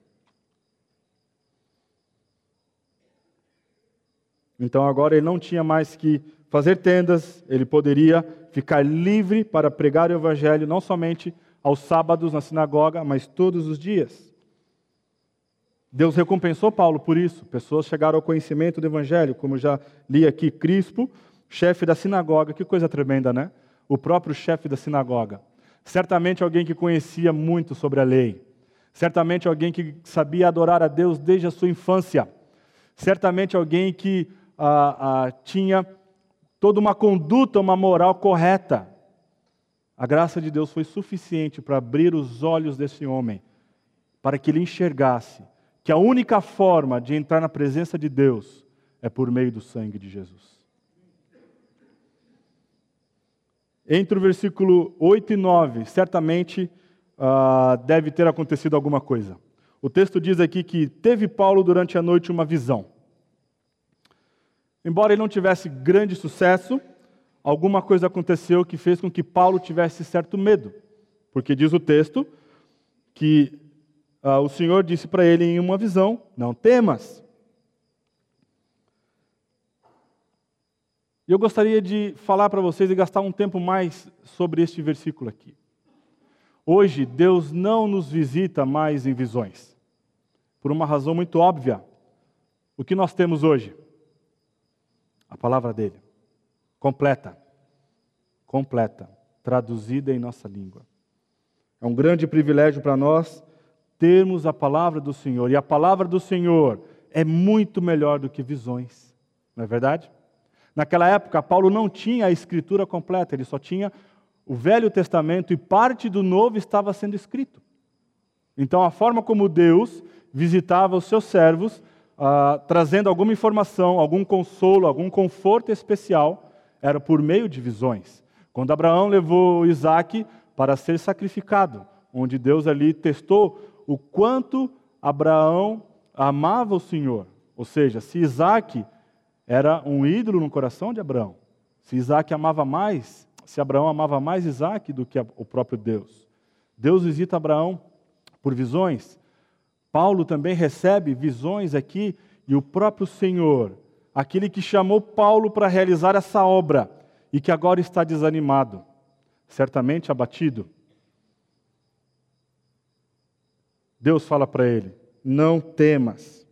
Então agora ele não tinha mais que fazer tendas, ele poderia ficar livre para pregar o evangelho não somente aos sábados na sinagoga, mas todos os dias. Deus recompensou Paulo por isso. Pessoas chegaram ao conhecimento do evangelho, como já li aqui, Crispo, chefe da sinagoga, que coisa tremenda, né? O próprio chefe da sinagoga. Certamente alguém que conhecia muito sobre a lei. Certamente alguém que sabia adorar a Deus desde a sua infância. Certamente alguém que ah, ah, tinha toda uma conduta, uma moral correta. A graça de Deus foi suficiente para abrir os olhos desse homem, para que ele enxergasse que a única forma de entrar na presença de Deus é por meio do sangue de Jesus. Entre o versículo 8 e 9, certamente uh, deve ter acontecido alguma coisa. O texto diz aqui que teve Paulo durante a noite uma visão. Embora ele não tivesse grande sucesso, alguma coisa aconteceu que fez com que Paulo tivesse certo medo. Porque diz o texto que uh, o Senhor disse para ele em uma visão: Não temas. E eu gostaria de falar para vocês e gastar um tempo mais sobre este versículo aqui. Hoje, Deus não nos visita mais em visões, por uma razão muito óbvia. O que nós temos hoje? A palavra dele, completa, completa, traduzida em nossa língua. É um grande privilégio para nós termos a palavra do Senhor, e a palavra do Senhor é muito melhor do que visões, não é verdade? Naquela época, Paulo não tinha a escritura completa, ele só tinha o Velho Testamento e parte do Novo estava sendo escrito. Então, a forma como Deus visitava os seus servos, ah, trazendo alguma informação, algum consolo, algum conforto especial, era por meio de visões. Quando Abraão levou Isaac para ser sacrificado, onde Deus ali testou o quanto Abraão amava o Senhor. Ou seja, se Isaac era um ídolo no coração de Abraão. Se Isaac amava mais, se Abraão amava mais Isaac do que o próprio Deus. Deus visita Abraão por visões. Paulo também recebe visões aqui e o próprio Senhor, aquele que chamou Paulo para realizar essa obra e que agora está desanimado, certamente abatido. Deus fala para ele: Não temas.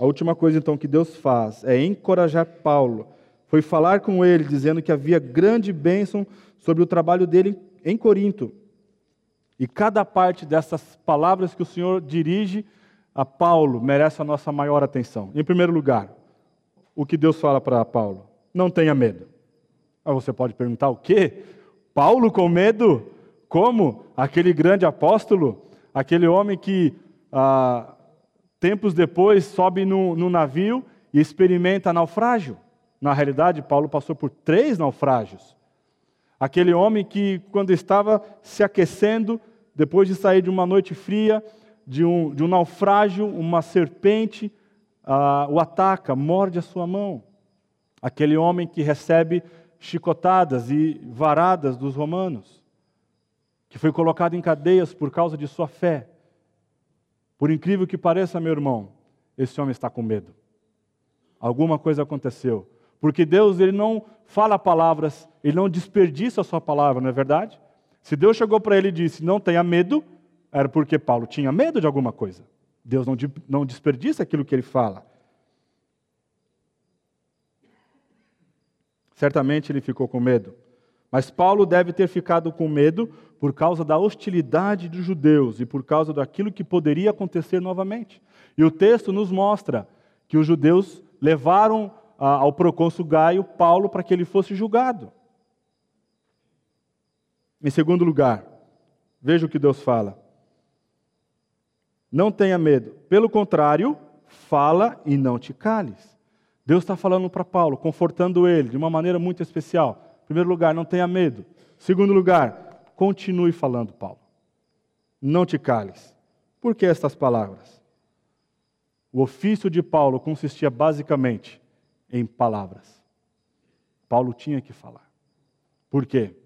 A última coisa então que Deus faz é encorajar Paulo. Foi falar com ele, dizendo que havia grande bênção sobre o trabalho dele em Corinto. E cada parte dessas palavras que o Senhor dirige a Paulo merece a nossa maior atenção. Em primeiro lugar, o que Deus fala para Paulo: não tenha medo. Aí você pode perguntar o quê? Paulo com medo? Como? Aquele grande apóstolo, aquele homem que ah, Tempos depois, sobe no, no navio e experimenta naufrágio. Na realidade, Paulo passou por três naufrágios. Aquele homem que, quando estava se aquecendo, depois de sair de uma noite fria, de um, de um naufrágio, uma serpente uh, o ataca, morde a sua mão. Aquele homem que recebe chicotadas e varadas dos romanos, que foi colocado em cadeias por causa de sua fé. Por incrível que pareça, meu irmão, esse homem está com medo. Alguma coisa aconteceu. Porque Deus ele não fala palavras, ele não desperdiça a sua palavra, não é verdade? Se Deus chegou para ele e disse: Não tenha medo, era porque Paulo tinha medo de alguma coisa. Deus não, não desperdiça aquilo que ele fala. Certamente ele ficou com medo. Mas Paulo deve ter ficado com medo por causa da hostilidade dos judeus e por causa daquilo que poderia acontecer novamente. E o texto nos mostra que os judeus levaram ah, ao procônsul Gaio Paulo para que ele fosse julgado. Em segundo lugar, veja o que Deus fala. Não tenha medo. Pelo contrário, fala e não te cales. Deus está falando para Paulo, confortando ele de uma maneira muito especial. Primeiro lugar, não tenha medo. Segundo lugar, continue falando, Paulo. Não te cales. Por que estas palavras? O ofício de Paulo consistia basicamente em palavras. Paulo tinha que falar. Por quê?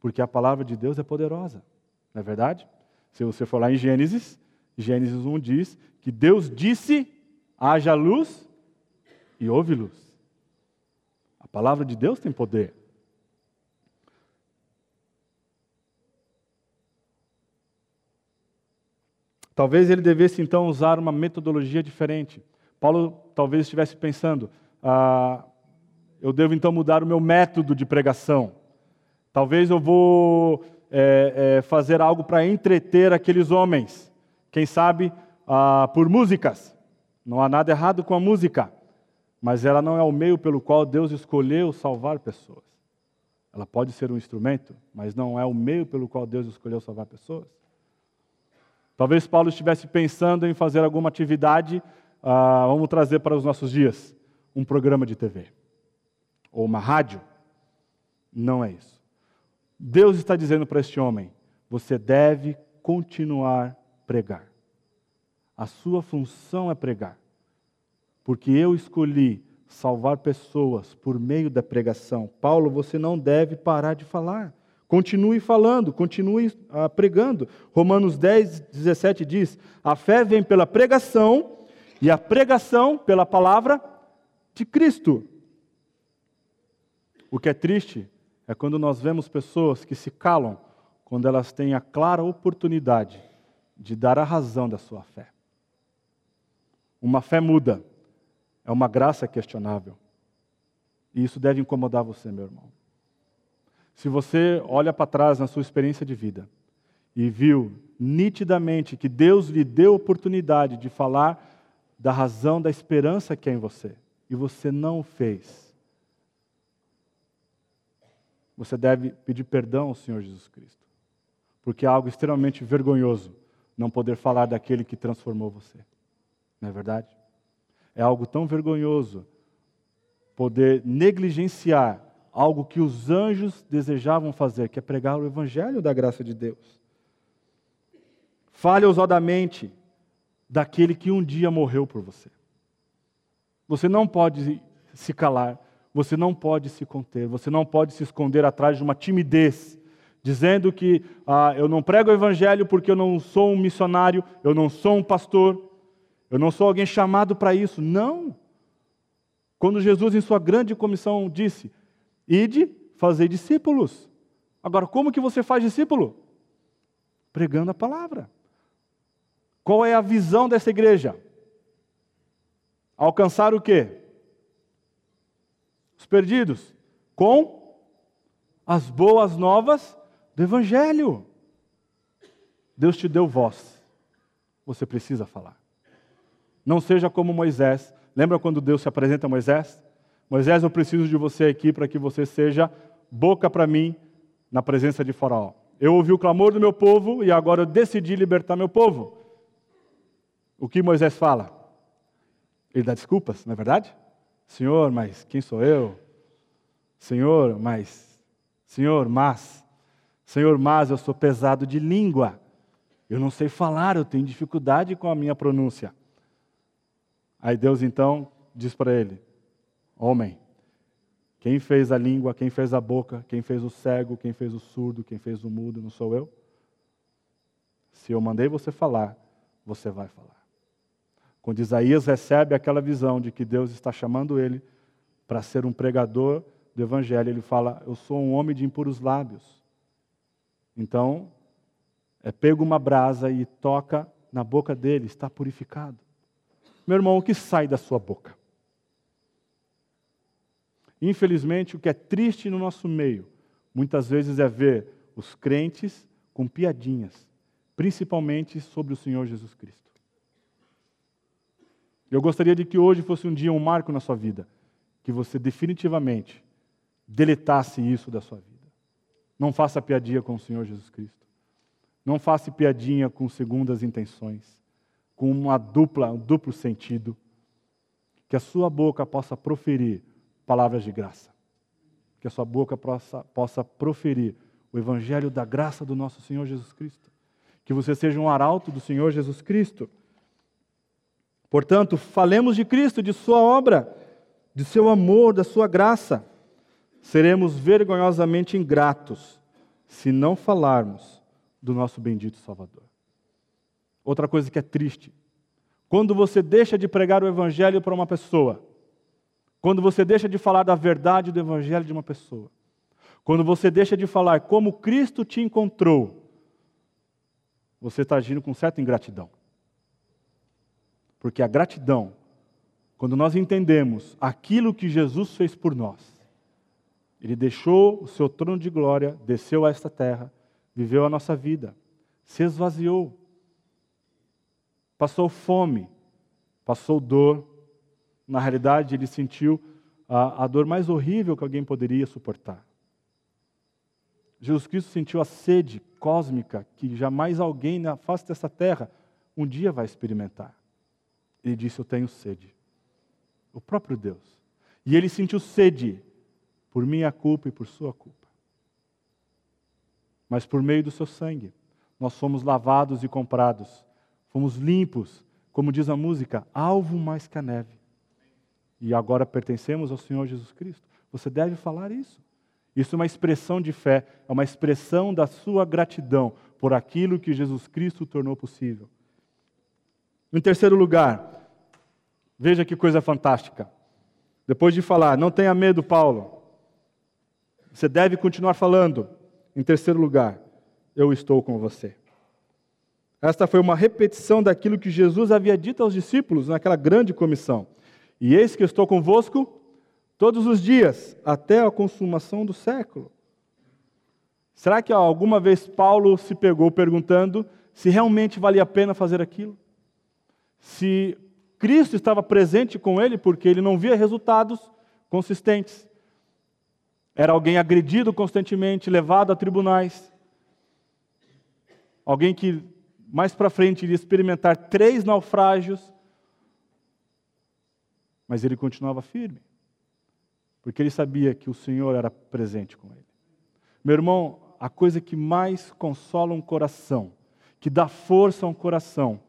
Porque a palavra de Deus é poderosa, não é verdade? Se você for lá em Gênesis, Gênesis 1 diz que Deus disse: haja luz e houve luz. A palavra de Deus tem poder. Talvez ele devesse então usar uma metodologia diferente. Paulo talvez estivesse pensando: ah, eu devo então mudar o meu método de pregação. Talvez eu vou é, é, fazer algo para entreter aqueles homens. Quem sabe ah, por músicas. Não há nada errado com a música, mas ela não é o meio pelo qual Deus escolheu salvar pessoas. Ela pode ser um instrumento, mas não é o meio pelo qual Deus escolheu salvar pessoas. Talvez Paulo estivesse pensando em fazer alguma atividade, ah, vamos trazer para os nossos dias, um programa de TV ou uma rádio. Não é isso. Deus está dizendo para este homem: você deve continuar pregar. A sua função é pregar, porque eu escolhi salvar pessoas por meio da pregação. Paulo, você não deve parar de falar. Continue falando, continue uh, pregando. Romanos 10, 17 diz: A fé vem pela pregação, e a pregação pela palavra de Cristo. O que é triste é quando nós vemos pessoas que se calam quando elas têm a clara oportunidade de dar a razão da sua fé. Uma fé muda, é uma graça questionável. E isso deve incomodar você, meu irmão. Se você olha para trás na sua experiência de vida e viu nitidamente que Deus lhe deu oportunidade de falar da razão da esperança que é em você e você não o fez, você deve pedir perdão ao Senhor Jesus Cristo, porque é algo extremamente vergonhoso não poder falar daquele que transformou você, não é verdade? É algo tão vergonhoso poder negligenciar algo que os anjos desejavam fazer, que é pregar o evangelho da graça de Deus. Fale ousadamente daquele que um dia morreu por você. Você não pode se calar, você não pode se conter, você não pode se esconder atrás de uma timidez, dizendo que ah, eu não prego o evangelho porque eu não sou um missionário, eu não sou um pastor, eu não sou alguém chamado para isso. Não. Quando Jesus, em sua grande comissão, disse: Ide fazer discípulos. Agora, como que você faz discípulo? Pregando a palavra. Qual é a visão dessa igreja? Alcançar o quê? Os perdidos. Com as boas novas do Evangelho. Deus te deu voz. Você precisa falar. Não seja como Moisés. Lembra quando Deus se apresenta a Moisés? Moisés, eu preciso de você aqui para que você seja boca para mim na presença de Faraó. Eu ouvi o clamor do meu povo e agora eu decidi libertar meu povo. O que Moisés fala? Ele dá desculpas, não é verdade? Senhor, mas quem sou eu? Senhor, mas. Senhor, mas. Senhor, mas eu sou pesado de língua. Eu não sei falar, eu tenho dificuldade com a minha pronúncia. Aí Deus então diz para ele: Homem, quem fez a língua, quem fez a boca, quem fez o cego, quem fez o surdo, quem fez o mudo, não sou eu? Se eu mandei você falar, você vai falar. Quando Isaías recebe aquela visão de que Deus está chamando ele para ser um pregador do Evangelho, ele fala: Eu sou um homem de impuros lábios. Então, é pego uma brasa e toca na boca dele, está purificado. Meu irmão, o que sai da sua boca? Infelizmente, o que é triste no nosso meio, muitas vezes é ver os crentes com piadinhas, principalmente sobre o Senhor Jesus Cristo. Eu gostaria de que hoje fosse um dia um marco na sua vida, que você definitivamente deletasse isso da sua vida. Não faça piadinha com o Senhor Jesus Cristo. Não faça piadinha com segundas intenções, com uma dupla, um duplo sentido. Que a sua boca possa proferir palavras de graça. Que a sua boca possa, possa proferir o evangelho da graça do nosso Senhor Jesus Cristo. Que você seja um arauto do Senhor Jesus Cristo. Portanto, falemos de Cristo, de Sua obra, de seu amor, da Sua graça. Seremos vergonhosamente ingratos se não falarmos do nosso bendito Salvador. Outra coisa que é triste: quando você deixa de pregar o Evangelho para uma pessoa, Quando você deixa de falar da verdade do Evangelho de uma pessoa. Quando você deixa de falar como Cristo te encontrou, você está agindo com certa ingratidão. Porque a gratidão, quando nós entendemos aquilo que Jesus fez por nós, ele deixou o seu trono de glória, desceu a esta terra, viveu a nossa vida, se esvaziou, passou fome, passou dor. Na realidade, ele sentiu a, a dor mais horrível que alguém poderia suportar. Jesus Cristo sentiu a sede cósmica que jamais alguém na face dessa terra um dia vai experimentar. Ele disse: Eu tenho sede. O próprio Deus. E ele sentiu sede por minha culpa e por sua culpa. Mas por meio do seu sangue, nós fomos lavados e comprados, fomos limpos, como diz a música, alvo mais que a neve. E agora pertencemos ao Senhor Jesus Cristo. Você deve falar isso. Isso é uma expressão de fé, é uma expressão da sua gratidão por aquilo que Jesus Cristo tornou possível. Em terceiro lugar, veja que coisa fantástica. Depois de falar, não tenha medo, Paulo. Você deve continuar falando. Em terceiro lugar, eu estou com você. Esta foi uma repetição daquilo que Jesus havia dito aos discípulos naquela grande comissão. E eis que estou convosco todos os dias, até a consumação do século. Será que alguma vez Paulo se pegou perguntando se realmente valia a pena fazer aquilo? Se Cristo estava presente com ele porque ele não via resultados consistentes. Era alguém agredido constantemente, levado a tribunais. Alguém que mais para frente iria experimentar três naufrágios. Mas ele continuava firme porque ele sabia que o Senhor era presente com ele. Meu irmão, a coisa que mais consola um coração, que dá força a um coração,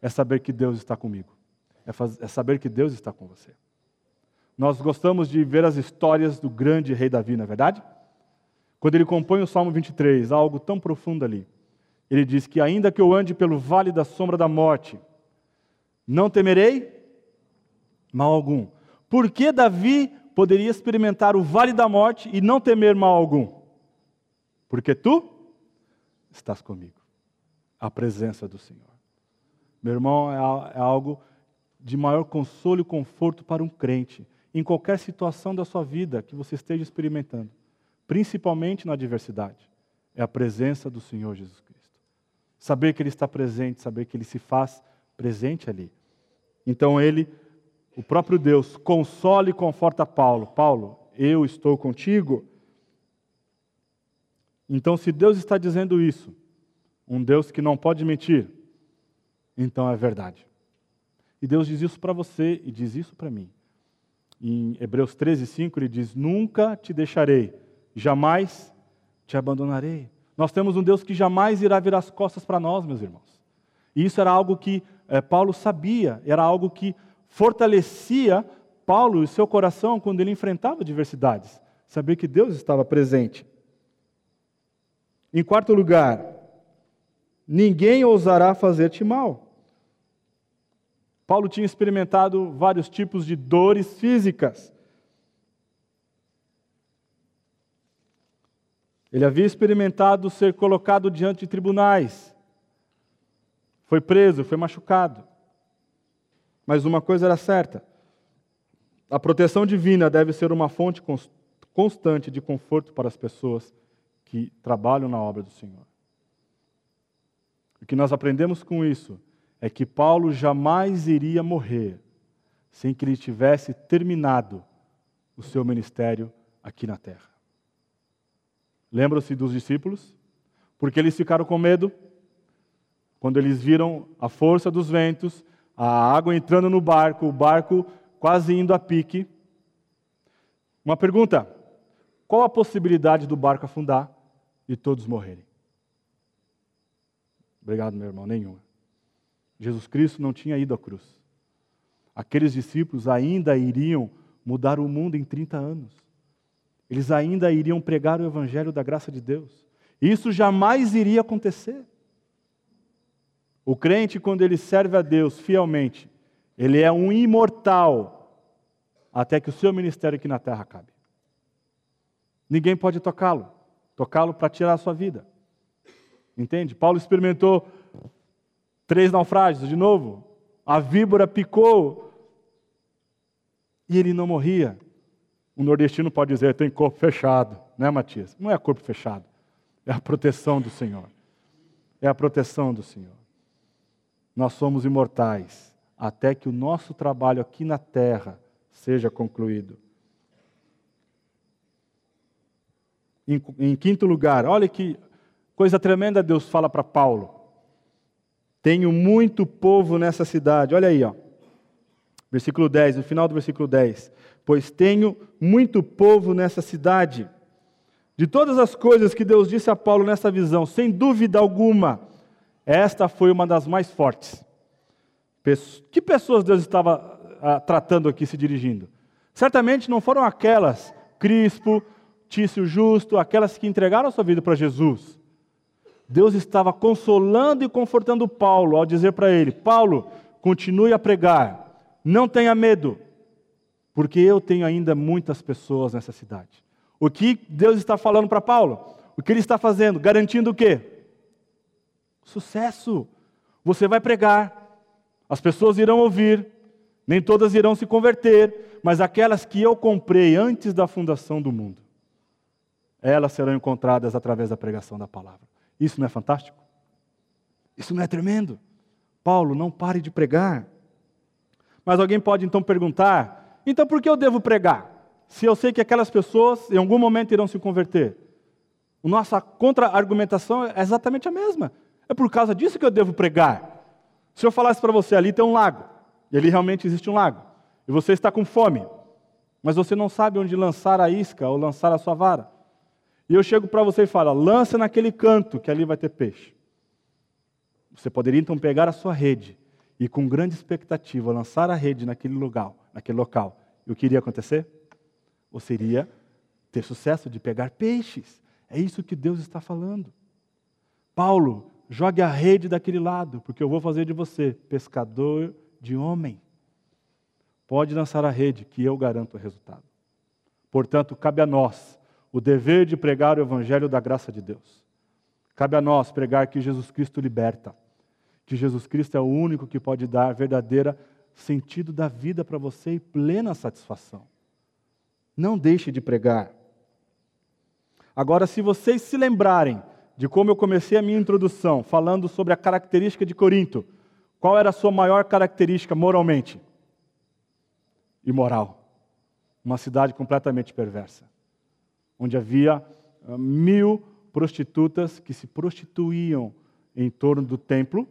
é saber que Deus está comigo, é, faz, é saber que Deus está com você. Nós gostamos de ver as histórias do grande rei Davi, não é verdade? Quando ele compõe o Salmo 23, há algo tão profundo ali. Ele diz que, ainda que eu ande pelo vale da sombra da morte, não temerei mal algum. Por que Davi poderia experimentar o vale da morte e não temer mal algum? Porque tu estás comigo. A presença do Senhor. Meu irmão, é, é algo de maior consolo e conforto para um crente, em qualquer situação da sua vida que você esteja experimentando, principalmente na adversidade, é a presença do Senhor Jesus Cristo. Saber que Ele está presente, saber que Ele se faz presente ali. Então Ele o próprio Deus consola e conforta Paulo. Paulo, eu estou contigo. Então, se Deus está dizendo isso, um Deus que não pode mentir, então é verdade. E Deus diz isso para você e diz isso para mim. Em Hebreus 13, 5, ele diz: Nunca te deixarei, jamais te abandonarei. Nós temos um Deus que jamais irá virar as costas para nós, meus irmãos. E isso era algo que é, Paulo sabia, era algo que fortalecia Paulo e seu coração quando ele enfrentava adversidades. Saber que Deus estava presente. Em quarto lugar, ninguém ousará fazer-te mal. Paulo tinha experimentado vários tipos de dores físicas. Ele havia experimentado ser colocado diante de tribunais. Foi preso, foi machucado. Mas uma coisa era certa: a proteção divina deve ser uma fonte constante de conforto para as pessoas que trabalham na obra do Senhor. O que nós aprendemos com isso é que Paulo jamais iria morrer sem que ele tivesse terminado o seu ministério aqui na terra. Lembram-se dos discípulos? Porque eles ficaram com medo quando eles viram a força dos ventos a água entrando no barco, o barco quase indo a pique. Uma pergunta: qual a possibilidade do barco afundar e todos morrerem? Obrigado, meu irmão, nenhuma. Jesus Cristo não tinha ido à cruz. Aqueles discípulos ainda iriam mudar o mundo em 30 anos. Eles ainda iriam pregar o evangelho da graça de Deus. Isso jamais iria acontecer. O crente, quando ele serve a Deus fielmente, ele é um imortal. até que o seu ministério aqui na terra acabe. Ninguém pode tocá-lo, tocá-lo para tirar a sua vida. Entende? Paulo experimentou três naufrágios de novo. A víbora picou e ele não morria. O nordestino pode dizer, tem corpo fechado, né, Matias? Não é corpo fechado, é a proteção do Senhor. É a proteção do Senhor. Nós somos imortais até que o nosso trabalho aqui na terra seja concluído. Em, em quinto lugar, olha que coisa tremenda Deus fala para Paulo. Tenho muito povo nessa cidade. Olha aí, ó. Versículo 10, no final do versículo 10. Pois tenho muito povo nessa cidade. De todas as coisas que Deus disse a Paulo nessa visão, sem dúvida alguma, esta foi uma das mais fortes. Que pessoas Deus estava ah, tratando aqui, se dirigindo? Certamente não foram aquelas, Crispo, Tício Justo, aquelas que entregaram a sua vida para Jesus. Deus estava consolando e confortando Paulo ao dizer para ele: Paulo, continue a pregar, não tenha medo, porque eu tenho ainda muitas pessoas nessa cidade. O que Deus está falando para Paulo? O que ele está fazendo? Garantindo o quê? Sucesso. Você vai pregar, as pessoas irão ouvir, nem todas irão se converter, mas aquelas que eu comprei antes da fundação do mundo, elas serão encontradas através da pregação da palavra. Isso não é fantástico? Isso não é tremendo? Paulo, não pare de pregar. Mas alguém pode então perguntar: então por que eu devo pregar? Se eu sei que aquelas pessoas em algum momento irão se converter. Nossa contra-argumentação é exatamente a mesma. É por causa disso que eu devo pregar. Se eu falasse para você, ali tem um lago, e ali realmente existe um lago, e você está com fome, mas você não sabe onde lançar a isca ou lançar a sua vara. E eu chego para você e falo, lança naquele canto, que ali vai ter peixe. Você poderia então pegar a sua rede e com grande expectativa lançar a rede naquele lugar, naquele local. E o que iria acontecer? Você iria ter sucesso de pegar peixes. É isso que Deus está falando. Paulo, jogue a rede daquele lado, porque eu vou fazer de você pescador de homem. Pode lançar a rede, que eu garanto o resultado. Portanto, cabe a nós o dever de pregar o evangelho da graça de Deus. Cabe a nós pregar que Jesus Cristo liberta que Jesus Cristo é o único que pode dar verdadeira sentido da vida para você e plena satisfação. Não deixe de pregar. Agora, se vocês se lembrarem de como eu comecei a minha introdução falando sobre a característica de Corinto, qual era a sua maior característica moralmente? Imoral. Uma cidade completamente perversa, onde havia ah, mil prostitutas que se prostituíam em torno do templo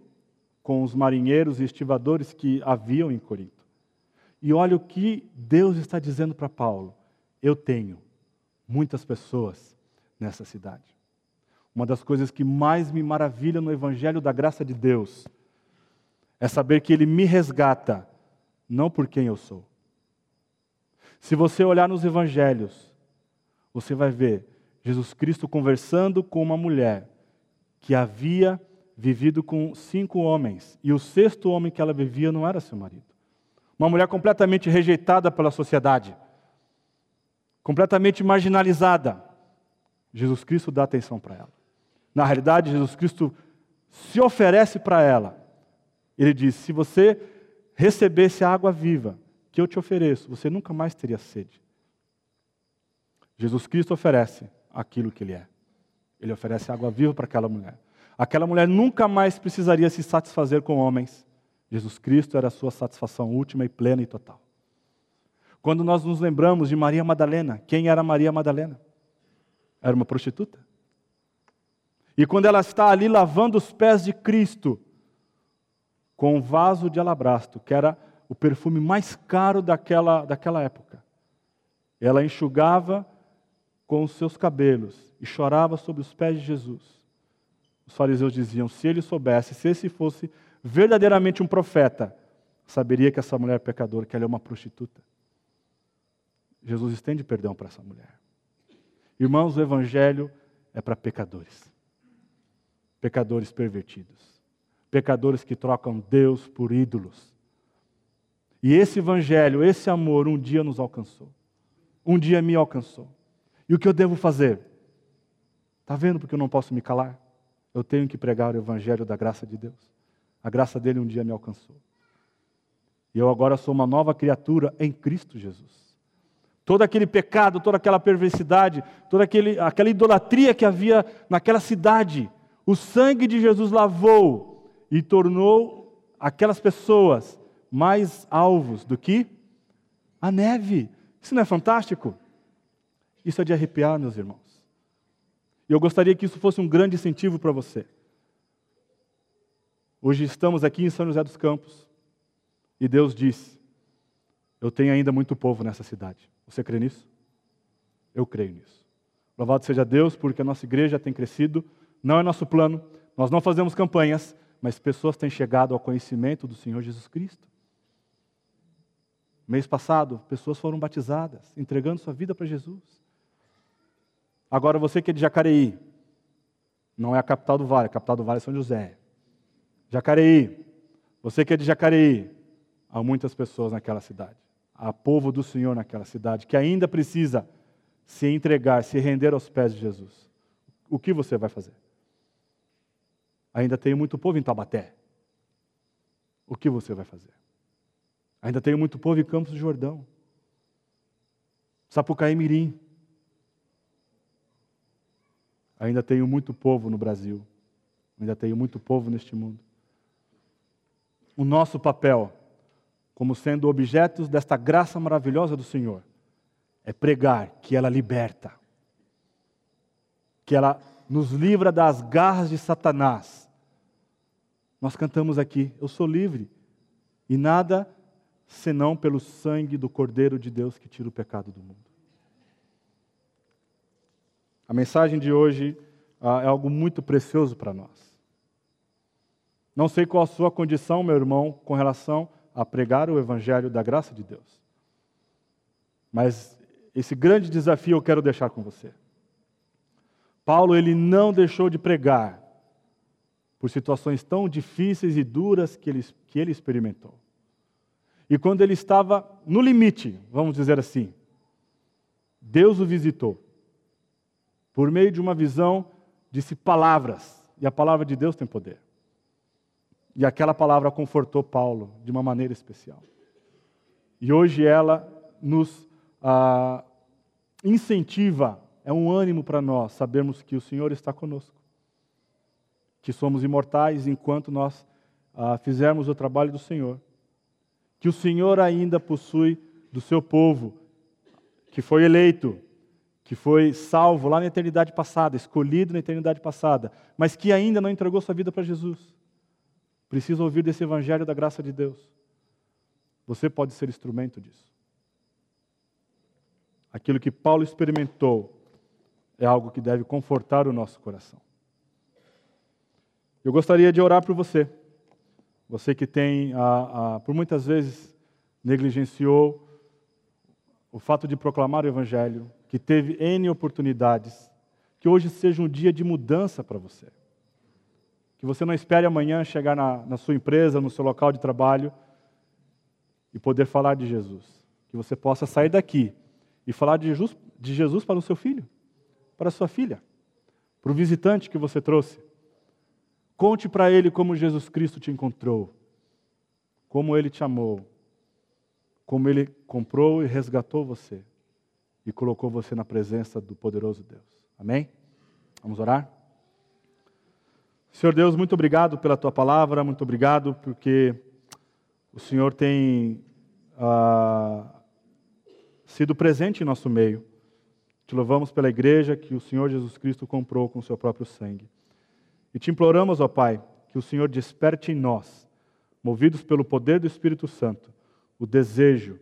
com os marinheiros e estivadores que haviam em Corinto. E olha o que Deus está dizendo para Paulo: eu tenho muitas pessoas nessa cidade. Uma das coisas que mais me maravilha no Evangelho da graça de Deus é saber que Ele me resgata, não por quem eu sou. Se você olhar nos Evangelhos, você vai ver Jesus Cristo conversando com uma mulher que havia vivido com cinco homens, e o sexto homem que ela vivia não era seu marido. Uma mulher completamente rejeitada pela sociedade, completamente marginalizada. Jesus Cristo dá atenção para ela. Na realidade, Jesus Cristo se oferece para ela. Ele diz: se você recebesse a água viva que eu te ofereço, você nunca mais teria sede. Jesus Cristo oferece aquilo que Ele é. Ele oferece água viva para aquela mulher. Aquela mulher nunca mais precisaria se satisfazer com homens. Jesus Cristo era a sua satisfação última e plena e total. Quando nós nos lembramos de Maria Madalena, quem era Maria Madalena? Era uma prostituta. E quando ela está ali lavando os pés de Cristo, com um vaso de alabastro, que era o perfume mais caro daquela, daquela época, ela enxugava com os seus cabelos e chorava sobre os pés de Jesus. Os fariseus diziam: se ele soubesse, se esse fosse verdadeiramente um profeta, saberia que essa mulher é pecadora, que ela é uma prostituta. Jesus estende perdão para essa mulher. Irmãos, o Evangelho é para pecadores, pecadores pervertidos, pecadores que trocam Deus por ídolos. E esse evangelho, esse amor, um dia nos alcançou. Um dia me alcançou. E o que eu devo fazer? Está vendo porque eu não posso me calar? Eu tenho que pregar o evangelho da graça de Deus. A graça dele um dia me alcançou. E eu agora sou uma nova criatura em Cristo Jesus. Todo aquele pecado, toda aquela perversidade, toda aquele, aquela idolatria que havia naquela cidade, o sangue de Jesus lavou e tornou aquelas pessoas mais alvos do que a neve. Isso não é fantástico? Isso é de arrepiar, meus irmãos. E eu gostaria que isso fosse um grande incentivo para você. Hoje estamos aqui em São José dos Campos e Deus diz: Eu tenho ainda muito povo nessa cidade. Você crê nisso? Eu creio nisso. Louvado seja Deus, porque a nossa igreja tem crescido, não é nosso plano, nós não fazemos campanhas, mas pessoas têm chegado ao conhecimento do Senhor Jesus Cristo. Mês passado, pessoas foram batizadas, entregando sua vida para Jesus. Agora você que é de Jacareí, não é a capital do Vale, a capital do Vale é São José. Jacareí, você que é de Jacareí, há muitas pessoas naquela cidade a povo do Senhor naquela cidade, que ainda precisa se entregar, se render aos pés de Jesus. O que você vai fazer? Ainda tem muito povo em Tabaté. O que você vai fazer? Ainda tem muito povo em Campos do Jordão. Sapucaí Mirim. Ainda tenho muito povo no Brasil. Ainda tenho muito povo neste mundo. O nosso papel como sendo objetos desta graça maravilhosa do Senhor, é pregar que ela liberta, que ela nos livra das garras de Satanás. Nós cantamos aqui: Eu sou livre, e nada senão pelo sangue do Cordeiro de Deus que tira o pecado do mundo. A mensagem de hoje ah, é algo muito precioso para nós. Não sei qual a sua condição, meu irmão, com relação a pregar o evangelho da graça de Deus. Mas esse grande desafio eu quero deixar com você. Paulo ele não deixou de pregar por situações tão difíceis e duras que ele, que ele experimentou. E quando ele estava no limite, vamos dizer assim, Deus o visitou. Por meio de uma visão, disse palavras, e a palavra de Deus tem poder. E aquela palavra confortou Paulo de uma maneira especial. E hoje ela nos ah, incentiva, é um ânimo para nós sabermos que o Senhor está conosco, que somos imortais enquanto nós ah, fizermos o trabalho do Senhor, que o Senhor ainda possui do seu povo, que foi eleito, que foi salvo lá na eternidade passada, escolhido na eternidade passada, mas que ainda não entregou sua vida para Jesus precisa ouvir desse evangelho da graça de Deus. Você pode ser instrumento disso. Aquilo que Paulo experimentou é algo que deve confortar o nosso coração. Eu gostaria de orar por você. Você que tem, ah, ah, por muitas vezes, negligenciou o fato de proclamar o Evangelho, que teve N oportunidades, que hoje seja um dia de mudança para você. Que você não espere amanhã chegar na, na sua empresa, no seu local de trabalho e poder falar de Jesus. Que você possa sair daqui e falar de Jesus, de Jesus para o seu filho, para a sua filha, para o visitante que você trouxe. Conte para ele como Jesus Cristo te encontrou, como ele te amou, como ele comprou e resgatou você e colocou você na presença do poderoso Deus. Amém? Vamos orar? Senhor Deus, muito obrigado pela tua palavra, muito obrigado porque o Senhor tem ah, sido presente em nosso meio. Te louvamos pela igreja que o Senhor Jesus Cristo comprou com o seu próprio sangue. E te imploramos, ó Pai, que o Senhor desperte em nós, movidos pelo poder do Espírito Santo, o desejo,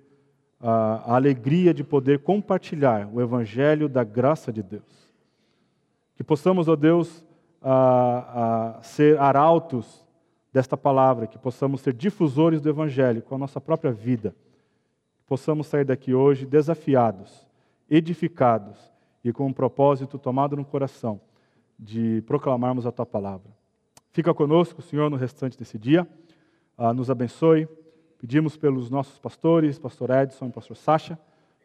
a, alegria de poder compartilhar o Evangelho da graça de Deus. Que possamos, ó Deus, a, a ser arautos desta palavra, que possamos ser difusores do Evangelho com a nossa própria vida. Que possamos sair daqui hoje desafiados, edificados e com um propósito tomado no coração de proclamarmos a tua palavra. Fica conosco, Senhor, no restante desse dia. Ah, nos abençoe, Pedimos pelos nossos pastores, pastor Edson e pastor Sacha,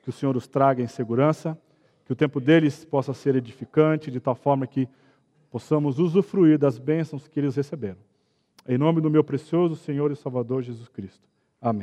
que o Senhor os traga em segurança, que o tempo deles possa ser edificante, de tal forma que possamos usufruir das bênçãos que eles receberam. Em nome do meu precioso Senhor e Salvador Jesus Cristo. Amém.